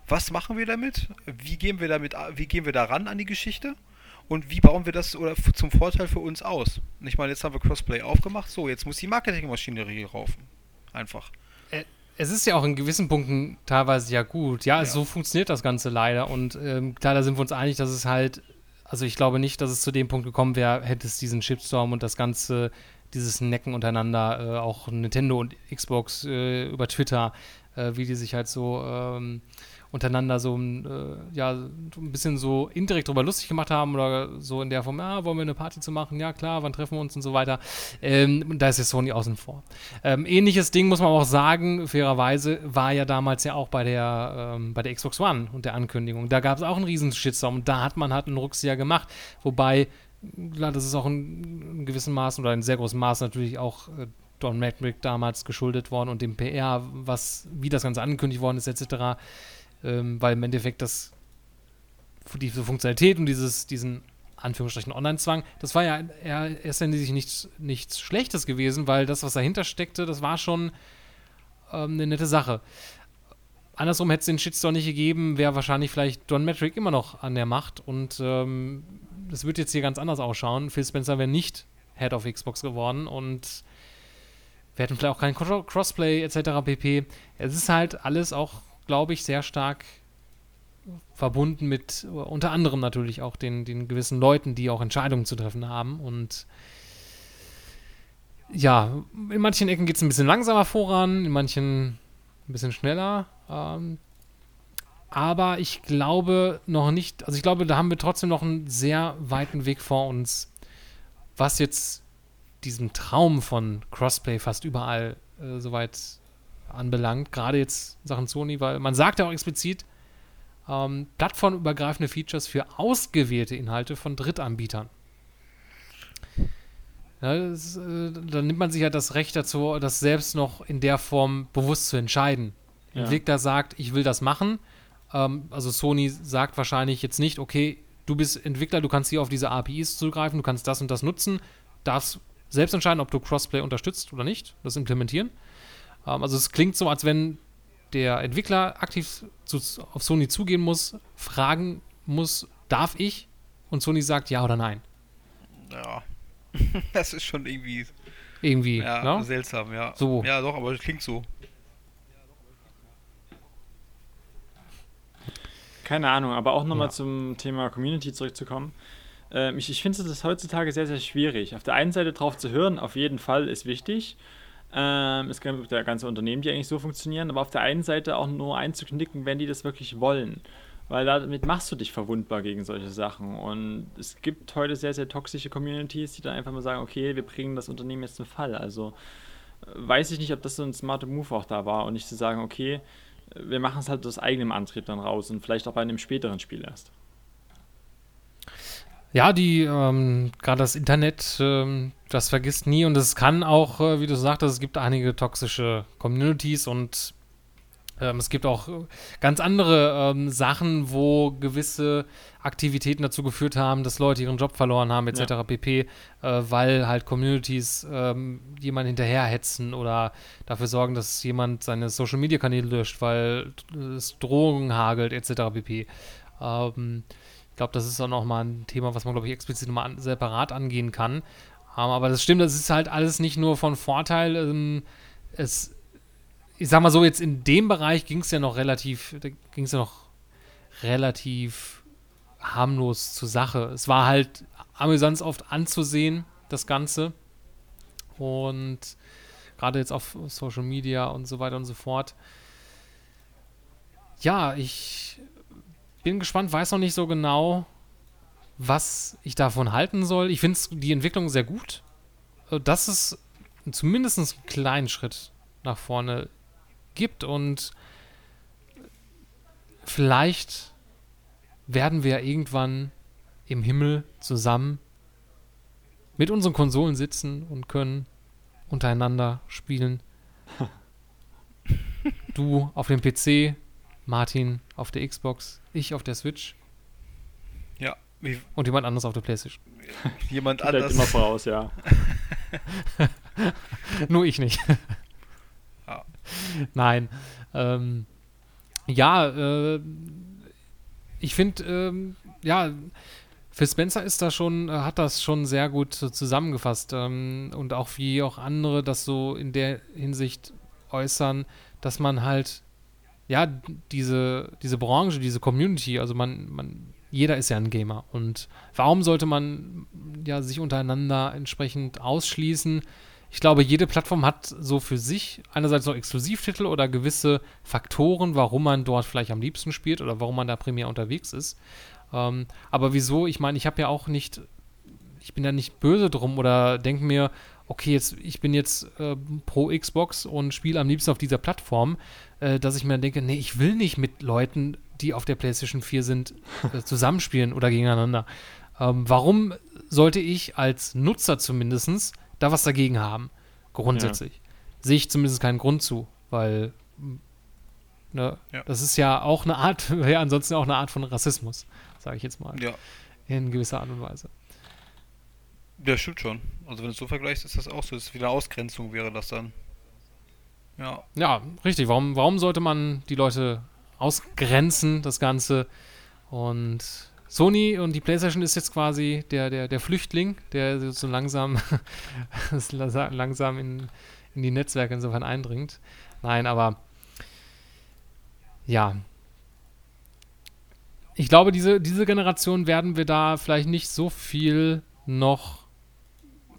was machen wir damit? Wie gehen wir damit, wie gehen wir daran an die Geschichte? Und wie bauen wir das oder zum Vorteil für uns aus? Und ich meine, jetzt haben wir Crossplay aufgemacht, so, jetzt muss die Marketingmaschinerie raufen. Einfach. Es ist ja auch in gewissen Punkten teilweise ja gut. Ja, Ja. so funktioniert das Ganze leider. Und ähm, klar, da sind wir uns einig, dass es halt, also ich glaube nicht, dass es zu dem Punkt gekommen wäre, hätte es diesen Shitstorm und das Ganze, dieses Necken untereinander, äh, auch Nintendo und Xbox äh, über Twitter, äh, wie die sich halt so ähm, untereinander so äh, ja, ein bisschen so indirekt drüber lustig gemacht haben oder so in der Form, ja, wollen wir eine Party zu machen? Ja, klar, wann treffen wir uns und so weiter. Ähm, da ist jetzt Sony außen vor. Ähm, ähnliches Ding muss man auch sagen, fairerweise war ja damals ja auch bei der, ähm, bei der Xbox One und der Ankündigung. Da gab es auch einen riesen Shitstorm und da hat man halt einen Rucksack gemacht. Wobei, klar, das ist auch in, in gewissem Maß oder in sehr großem Maß natürlich auch äh, Don Matrick damals geschuldet worden und dem PR, was, wie das Ganze angekündigt worden ist, etc. Ähm, weil im Endeffekt das diese Funktionalität und dieses, diesen Anführungsstrichen Online-Zwang, das war ja eher erstendlich nichts, nichts Schlechtes gewesen, weil das, was dahinter steckte, das war schon ähm, eine nette Sache. Andersrum hätte es den Shitstorm nicht gegeben, wäre wahrscheinlich vielleicht Don Metric immer noch an der Macht und ähm, das wird jetzt hier ganz anders ausschauen. Phil Spencer wäre nicht Head of Xbox geworden und wir hätten vielleicht auch kein Cro- Crossplay etc. pp. Es ist halt alles auch, glaube ich, sehr stark verbunden mit unter anderem natürlich auch den, den gewissen Leuten, die auch Entscheidungen zu treffen haben. Und ja, in manchen Ecken geht es ein bisschen langsamer voran, in manchen ein bisschen schneller. Ähm, aber ich glaube noch nicht, also ich glaube, da haben wir trotzdem noch einen sehr weiten Weg vor uns, was jetzt diesen Traum von Crossplay fast überall äh, soweit anbelangt. Gerade jetzt Sachen Sony, weil man sagt ja auch explizit, ähm, plattformübergreifende Features für ausgewählte Inhalte von Drittanbietern. Ja, das, äh, dann nimmt man sich ja das Recht dazu, das selbst noch in der Form bewusst zu entscheiden. Ja. Entwickler sagt, ich will das machen. Ähm, also Sony sagt wahrscheinlich jetzt nicht, okay, du bist Entwickler, du kannst hier auf diese APIs zugreifen, du kannst das und das nutzen, darfst selbst entscheiden, ob du Crossplay unterstützt oder nicht, das implementieren. Ähm, also es klingt so, als wenn der Entwickler aktiv zu, auf Sony zugehen muss, fragen muss, darf ich? Und Sony sagt ja oder nein. Ja, das ist schon irgendwie, Irgendwie. ja, ne? seltsam, ja. So. Ja, doch, aber das klingt so. Keine Ahnung, aber auch nochmal Ja. zum Thema Community zurückzukommen. Ähm, ich ich finde das heutzutage sehr, sehr schwierig. Auf der einen Seite drauf zu hören, auf jeden Fall ist wichtig. Ähm, es gibt ja ganze Unternehmen, die eigentlich so funktionieren, aber auf der einen Seite auch nur einzuknicken, wenn die das wirklich wollen. Weil damit machst du dich verwundbar gegen solche Sachen. Und es gibt heute sehr, sehr toxische Communities, die dann einfach mal sagen, okay, wir bringen das Unternehmen jetzt zum Fall. Also äh, weiß ich nicht, ob das so ein smarter Move auch da war und nicht zu sagen, okay, wir machen es halt aus eigenem Antrieb dann raus und vielleicht auch bei einem späteren Spiel erst. Ja, die, ähm, gerade das Internet, ähm, das vergisst nie und es kann auch, äh, wie du sagtest, es gibt einige toxische Communities und ähm, es gibt auch äh, ganz andere ähm, Sachen, wo gewisse Aktivitäten dazu geführt haben, dass Leute ihren Job verloren haben, etc. Ja. pp., äh, weil halt Communities ähm, jemand hinterherhetzen oder dafür sorgen, dass jemand seine Social-Media-Kanäle löscht, weil es Drohungen hagelt, etc. pp. Ähm, ich glaube, das ist auch nochmal ein Thema, was man, glaube ich, explizit nochmal an, separat angehen kann. Ähm, aber das stimmt, das ist halt alles nicht nur von Vorteil. Ähm, es, ich sag mal so, jetzt in dem Bereich ging es ja noch relativ, ging es ja noch relativ harmlos zur Sache. Es war halt amüsant oft anzusehen, das Ganze. Und gerade jetzt auf Social Media und so weiter und so fort. Ja, ich bin gespannt, weiß noch nicht so genau, was ich davon halten soll. Ich finde die Entwicklung sehr gut. Äh, Dass es zumindest einen kleinen Schritt nach vorne gibt und vielleicht werden wir irgendwann im Himmel zusammen mit unseren Konsolen sitzen und können untereinander spielen. du auf dem PC, Martin auf der Xbox, ich auf der Switch Ja, wie und jemand anderes auf der Playstation. jemand Vielleicht anders. immer voraus, ja. Nur ich nicht. Nein. Ähm, ja, äh, ich finde, ähm, ja, Phil Spencer ist da schon, äh, hat das schon sehr gut so zusammengefasst ähm, und auch wie auch andere das so in der Hinsicht äußern, dass man halt, ja, diese, diese Branche, diese Community, also man, man, jeder ist ja ein Gamer und warum sollte man ja sich untereinander entsprechend ausschließen? Ich glaube, jede Plattform hat so für sich einerseits noch Exklusivtitel oder gewisse Faktoren, warum man dort vielleicht am liebsten spielt oder warum man da primär unterwegs ist. Ähm, aber wieso? Ich meine, ich habe ja auch nicht, ich bin ja nicht böse drum oder denke mir, okay, jetzt, ich bin jetzt äh, pro Xbox und spiele am liebsten auf dieser Plattform, äh, dass ich mir dann denke, nee, ich will nicht mit Leuten, die auf der PlayStation 4 sind, äh, zusammenspielen oder gegeneinander. Ähm, warum sollte ich als Nutzer zumindest da was dagegen haben? Grundsätzlich. Sehe ich zumindest keinen Grund zu, weil ne, Ja. das ist ja auch eine Art, ja, ansonsten auch eine Art von Rassismus, sage ich jetzt mal. Ja, In gewisser Art und Weise. der stimmt schon. Also wenn du es so vergleichst, ist das auch so. Das ist wieder Ausgrenzung wäre das dann. Ja, Ja, richtig. Warum, warum sollte man die Leute ausgrenzen, das Ganze? Und Sony und die PlayStation ist jetzt quasi der, der, der Flüchtling, der so langsam, langsam in, in die Netzwerke insofern eindringt. Nein, aber ja. Ich glaube, diese, diese Generation werden wir da vielleicht nicht so viel noch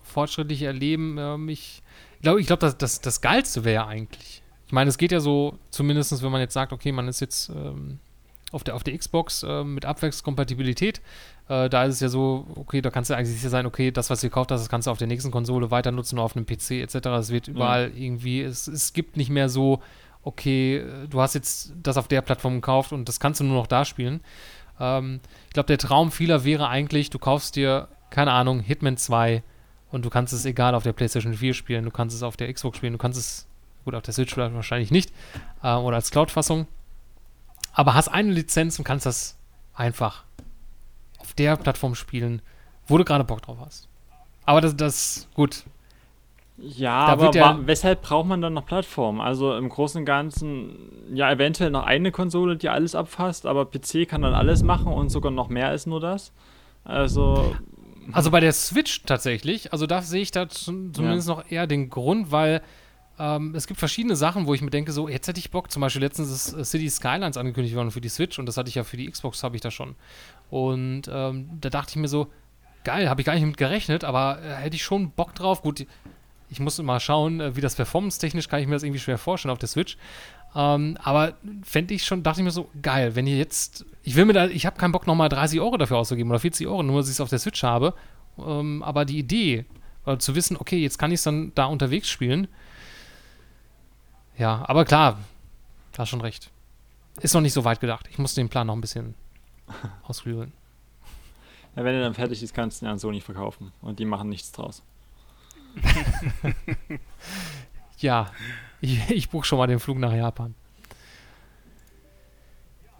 fortschrittlich erleben. Ähm, ich glaube, ich glaube, das, das, das Geilste wäre eigentlich. Ich meine, es geht ja so, zumindest wenn man jetzt sagt, okay, man ist jetzt ähm, auf, der, auf der Xbox ähm, mit Abwärtskompatibilität. Äh, da ist es ja so, okay, da kannst du eigentlich sicher sein, okay, das, was du gekauft hast, das kannst du auf der nächsten Konsole weiter nutzen, auf einem PC etc. Es wird überall irgendwie, es, es gibt nicht mehr so, okay, äh, du hast jetzt das auf der Plattform gekauft und das kannst du nur noch da spielen. Ähm, ich glaube, der Traum vieler wäre eigentlich, du kaufst dir, keine Ahnung, Hitman 2 und du kannst es egal auf der PlayStation 4 spielen, du kannst es auf der Xbox spielen, du kannst es, gut, auf der Switch wahrscheinlich nicht, äh, oder als Cloud-Fassung, aber hast eine Lizenz und kannst das einfach auf der Plattform spielen, wo du gerade Bock drauf hast. Aber das, das gut. Ja, Da aber ja- weshalb braucht man dann noch Plattformen? Also im Großen und Ganzen, ja, eventuell noch eine Konsole, die alles abfasst, aber PC kann dann alles machen und sogar noch mehr als nur das. Also, Also bei der Switch tatsächlich, also da sehe ich da zum- zumindest noch eher den Grund, weil ähm, es gibt verschiedene Sachen, wo ich mir denke, so, jetzt hätte ich Bock, zum Beispiel letztens ist äh, City Skylines angekündigt worden für die Switch und das hatte ich ja für die Xbox, habe ich da schon. Und ähm, da dachte ich mir so, geil, habe ich gar nicht mit gerechnet, aber äh, hätte ich schon Bock drauf. Gut, ich muss mal schauen, äh, wie das performance-technisch kann ich mir das irgendwie schwer vorstellen auf der Switch. Ähm, aber fände ich schon, dachte ich mir so, geil, wenn ihr jetzt, ich will mir da, ich habe keinen Bock nochmal 30 Euro dafür auszugeben oder 40 Euro, nur dass ich es auf der Switch habe. Ähm, aber die Idee, äh, zu wissen, okay, jetzt kann ich es dann da unterwegs spielen. Ja, aber klar, da hast schon recht. Ist noch nicht so weit gedacht. Ich muss den Plan noch ein bisschen ausklügeln. ja, wenn er dann fertig ist, kannst du ihn an Sony verkaufen und die machen nichts draus. Ja, ich, ich buche schon mal den Flug nach Japan.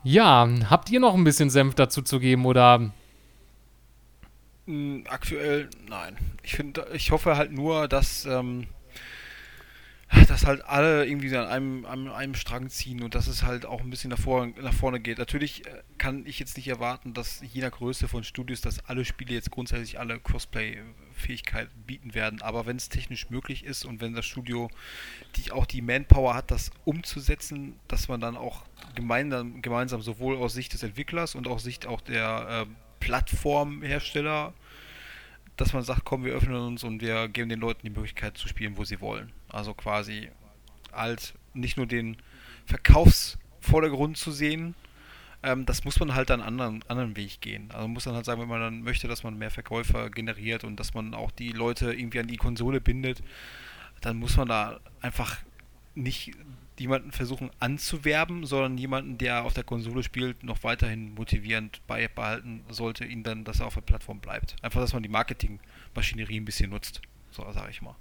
Ja, habt ihr noch ein bisschen Senf dazu zu geben oder Mm, Aktuell nein. Ich finde, ich hoffe halt nur, dass, ähm, dass halt alle irgendwie an einem, an einem Strang ziehen und dass es halt auch ein bisschen nach, vor, nach vorne geht. Natürlich äh, kann ich jetzt nicht erwarten, dass je nach Größe von Studios, dass alle Spiele jetzt grundsätzlich alle Crossplay-Fähigkeit bieten werden. Aber wenn es technisch möglich ist und wenn das Studio die, auch die Manpower hat, das umzusetzen, dass man dann auch gemeinsam, gemeinsam sowohl aus Sicht des Entwicklers und aus Sicht auch der äh, Plattformhersteller, dass man sagt, komm, wir öffnen uns und wir geben den Leuten die Möglichkeit zu spielen, wo sie wollen. Also quasi als nicht nur den Verkaufsvordergrund zu sehen, ähm, das muss man halt einen anderen, anderen Weg gehen. Also muss dann halt sagen, wenn man dann möchte, dass man mehr Verkäufer generiert und dass man auch die Leute irgendwie an die Konsole bindet, dann muss man da einfach nicht jemanden versuchen anzuwerben, sondern jemanden, der auf der Konsole spielt, noch weiterhin motivierend beibehalten sollte, ihn dann, dass er auf der Plattform bleibt. Einfach, dass man die Marketingmaschinerie ein bisschen nutzt. So sage ich mal.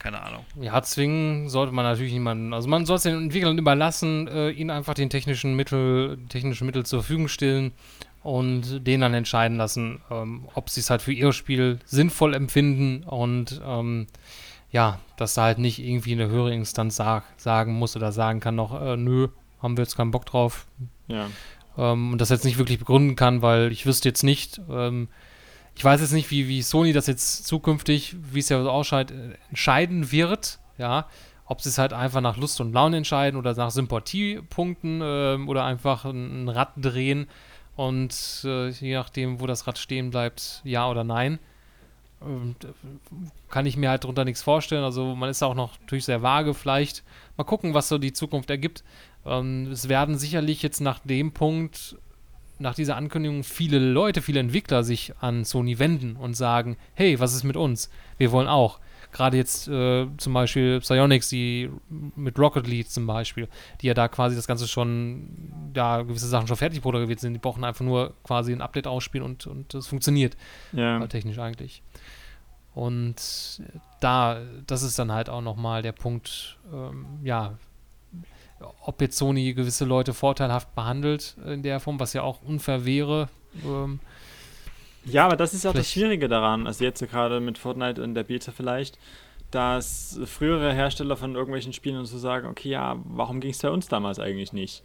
Keine Ahnung. ja, zwingen sollte man natürlich niemanden. Also man soll es den Entwicklern überlassen, äh, ihnen einfach den technischen Mittel, technischen Mittel zur Verfügung stellen und denen dann entscheiden lassen, ähm, ob sie es halt für ihr Spiel sinnvoll empfinden und ähm, ja, dass da halt nicht irgendwie eine höhere Instanz sag, sagen muss oder sagen kann noch, äh, nö, haben wir jetzt keinen Bock drauf, Ja. ähm, und das jetzt nicht wirklich begründen kann, weil ich wüsste jetzt nicht, ähm, ich weiß jetzt nicht, wie, wie Sony das jetzt zukünftig, wie es ja so ausschaut, äh, entscheiden wird, ja, ob sie es halt einfach nach Lust und Laune entscheiden oder nach Sympathiepunkten ähm, oder einfach ein, Rad drehen und äh, je nachdem, wo das Rad stehen bleibt, ja oder nein. D- kann ich mir halt darunter nichts vorstellen. Also man ist auch noch natürlich sehr vage vielleicht. Mal gucken, was so die Zukunft ergibt. Ähm, es werden sicherlich jetzt nach dem Punkt, nach dieser Ankündigung, viele Leute, viele Entwickler sich an Sony wenden und sagen, hey, was ist mit uns? Wir wollen auch. Gerade jetzt äh, zum Beispiel Psyonix, die mit Rocket League zum Beispiel, die ja da quasi das Ganze schon, da gewisse Sachen schon fertig produziert sind, die brauchen einfach nur quasi ein Update ausspielen und, und das funktioniert Ja. äh, technisch eigentlich. Und da, das ist dann halt auch nochmal der Punkt, ähm, ja, ob jetzt Sony gewisse Leute vorteilhaft behandelt in der Form, was ja auch unfair wäre. Ähm, Ja, aber das ist ja auch das Schwierige daran, also jetzt gerade mit Fortnite in der Beta vielleicht, dass frühere Hersteller von irgendwelchen Spielen und so sagen, okay, ja, warum ging es bei uns damals eigentlich nicht?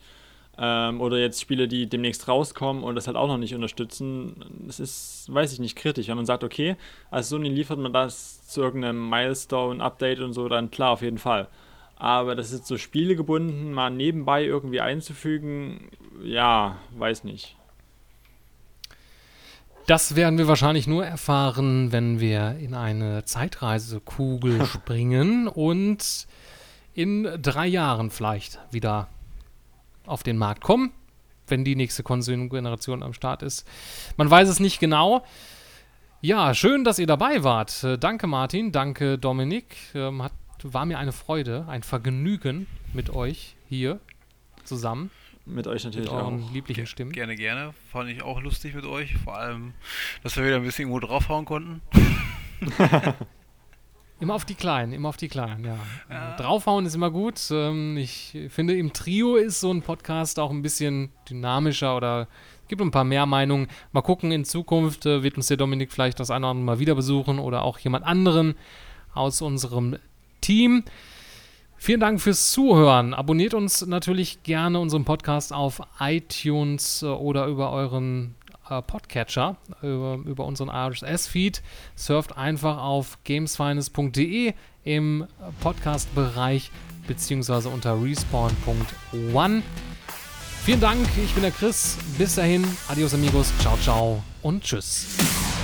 Ähm, oder jetzt Spiele, die demnächst rauskommen und das halt auch noch nicht unterstützen, das ist, weiß ich nicht, kritisch. Wenn man sagt, okay, als Sony liefert man das zu irgendeinem Milestone-Update und so, dann klar, auf jeden Fall. Aber das ist so spielegebunden, mal nebenbei irgendwie einzufügen, ja, weiß nicht. das werden wir wahrscheinlich nur erfahren, wenn wir in eine Zeitreisekugel springen und in drei Jahren vielleicht wieder auf den Markt kommen, wenn die nächste Konsolengeneration am Start ist. Man weiß es nicht genau. Ja, schön, dass ihr dabei wart. Äh, danke, Martin. Danke, Dominik. Ähm, hat, war mir eine Freude, ein Vergnügen mit euch hier zusammen, Mit euch mit natürlich auch. euren lieblichen Stimmen. Gerne, gerne. Fand ich auch lustig mit euch. Vor allem, dass wir wieder ein bisschen irgendwo draufhauen konnten. Immer auf die Kleinen, immer auf die Kleinen, ja. Äh, Draufhauen ist immer gut. Ähm, ich finde, im Trio ist so ein Podcast auch ein bisschen dynamischer oder gibt ein paar mehr Meinungen. Mal gucken, in Zukunft äh, wird uns der Dominik vielleicht das eine oder andere mal wieder besuchen oder auch jemand anderen aus unserem Team. Vielen Dank fürs Zuhören. Abonniert uns natürlich gerne unseren Podcast auf iTunes äh, oder über euren äh, Podcatcher, über, über unseren RSS-Feed. Surft einfach auf gamesfinest.de im Podcast-Bereich beziehungsweise unter respawn.one. Vielen Dank, ich bin der Chris. Bis dahin, adios amigos, ciao, ciao und tschüss.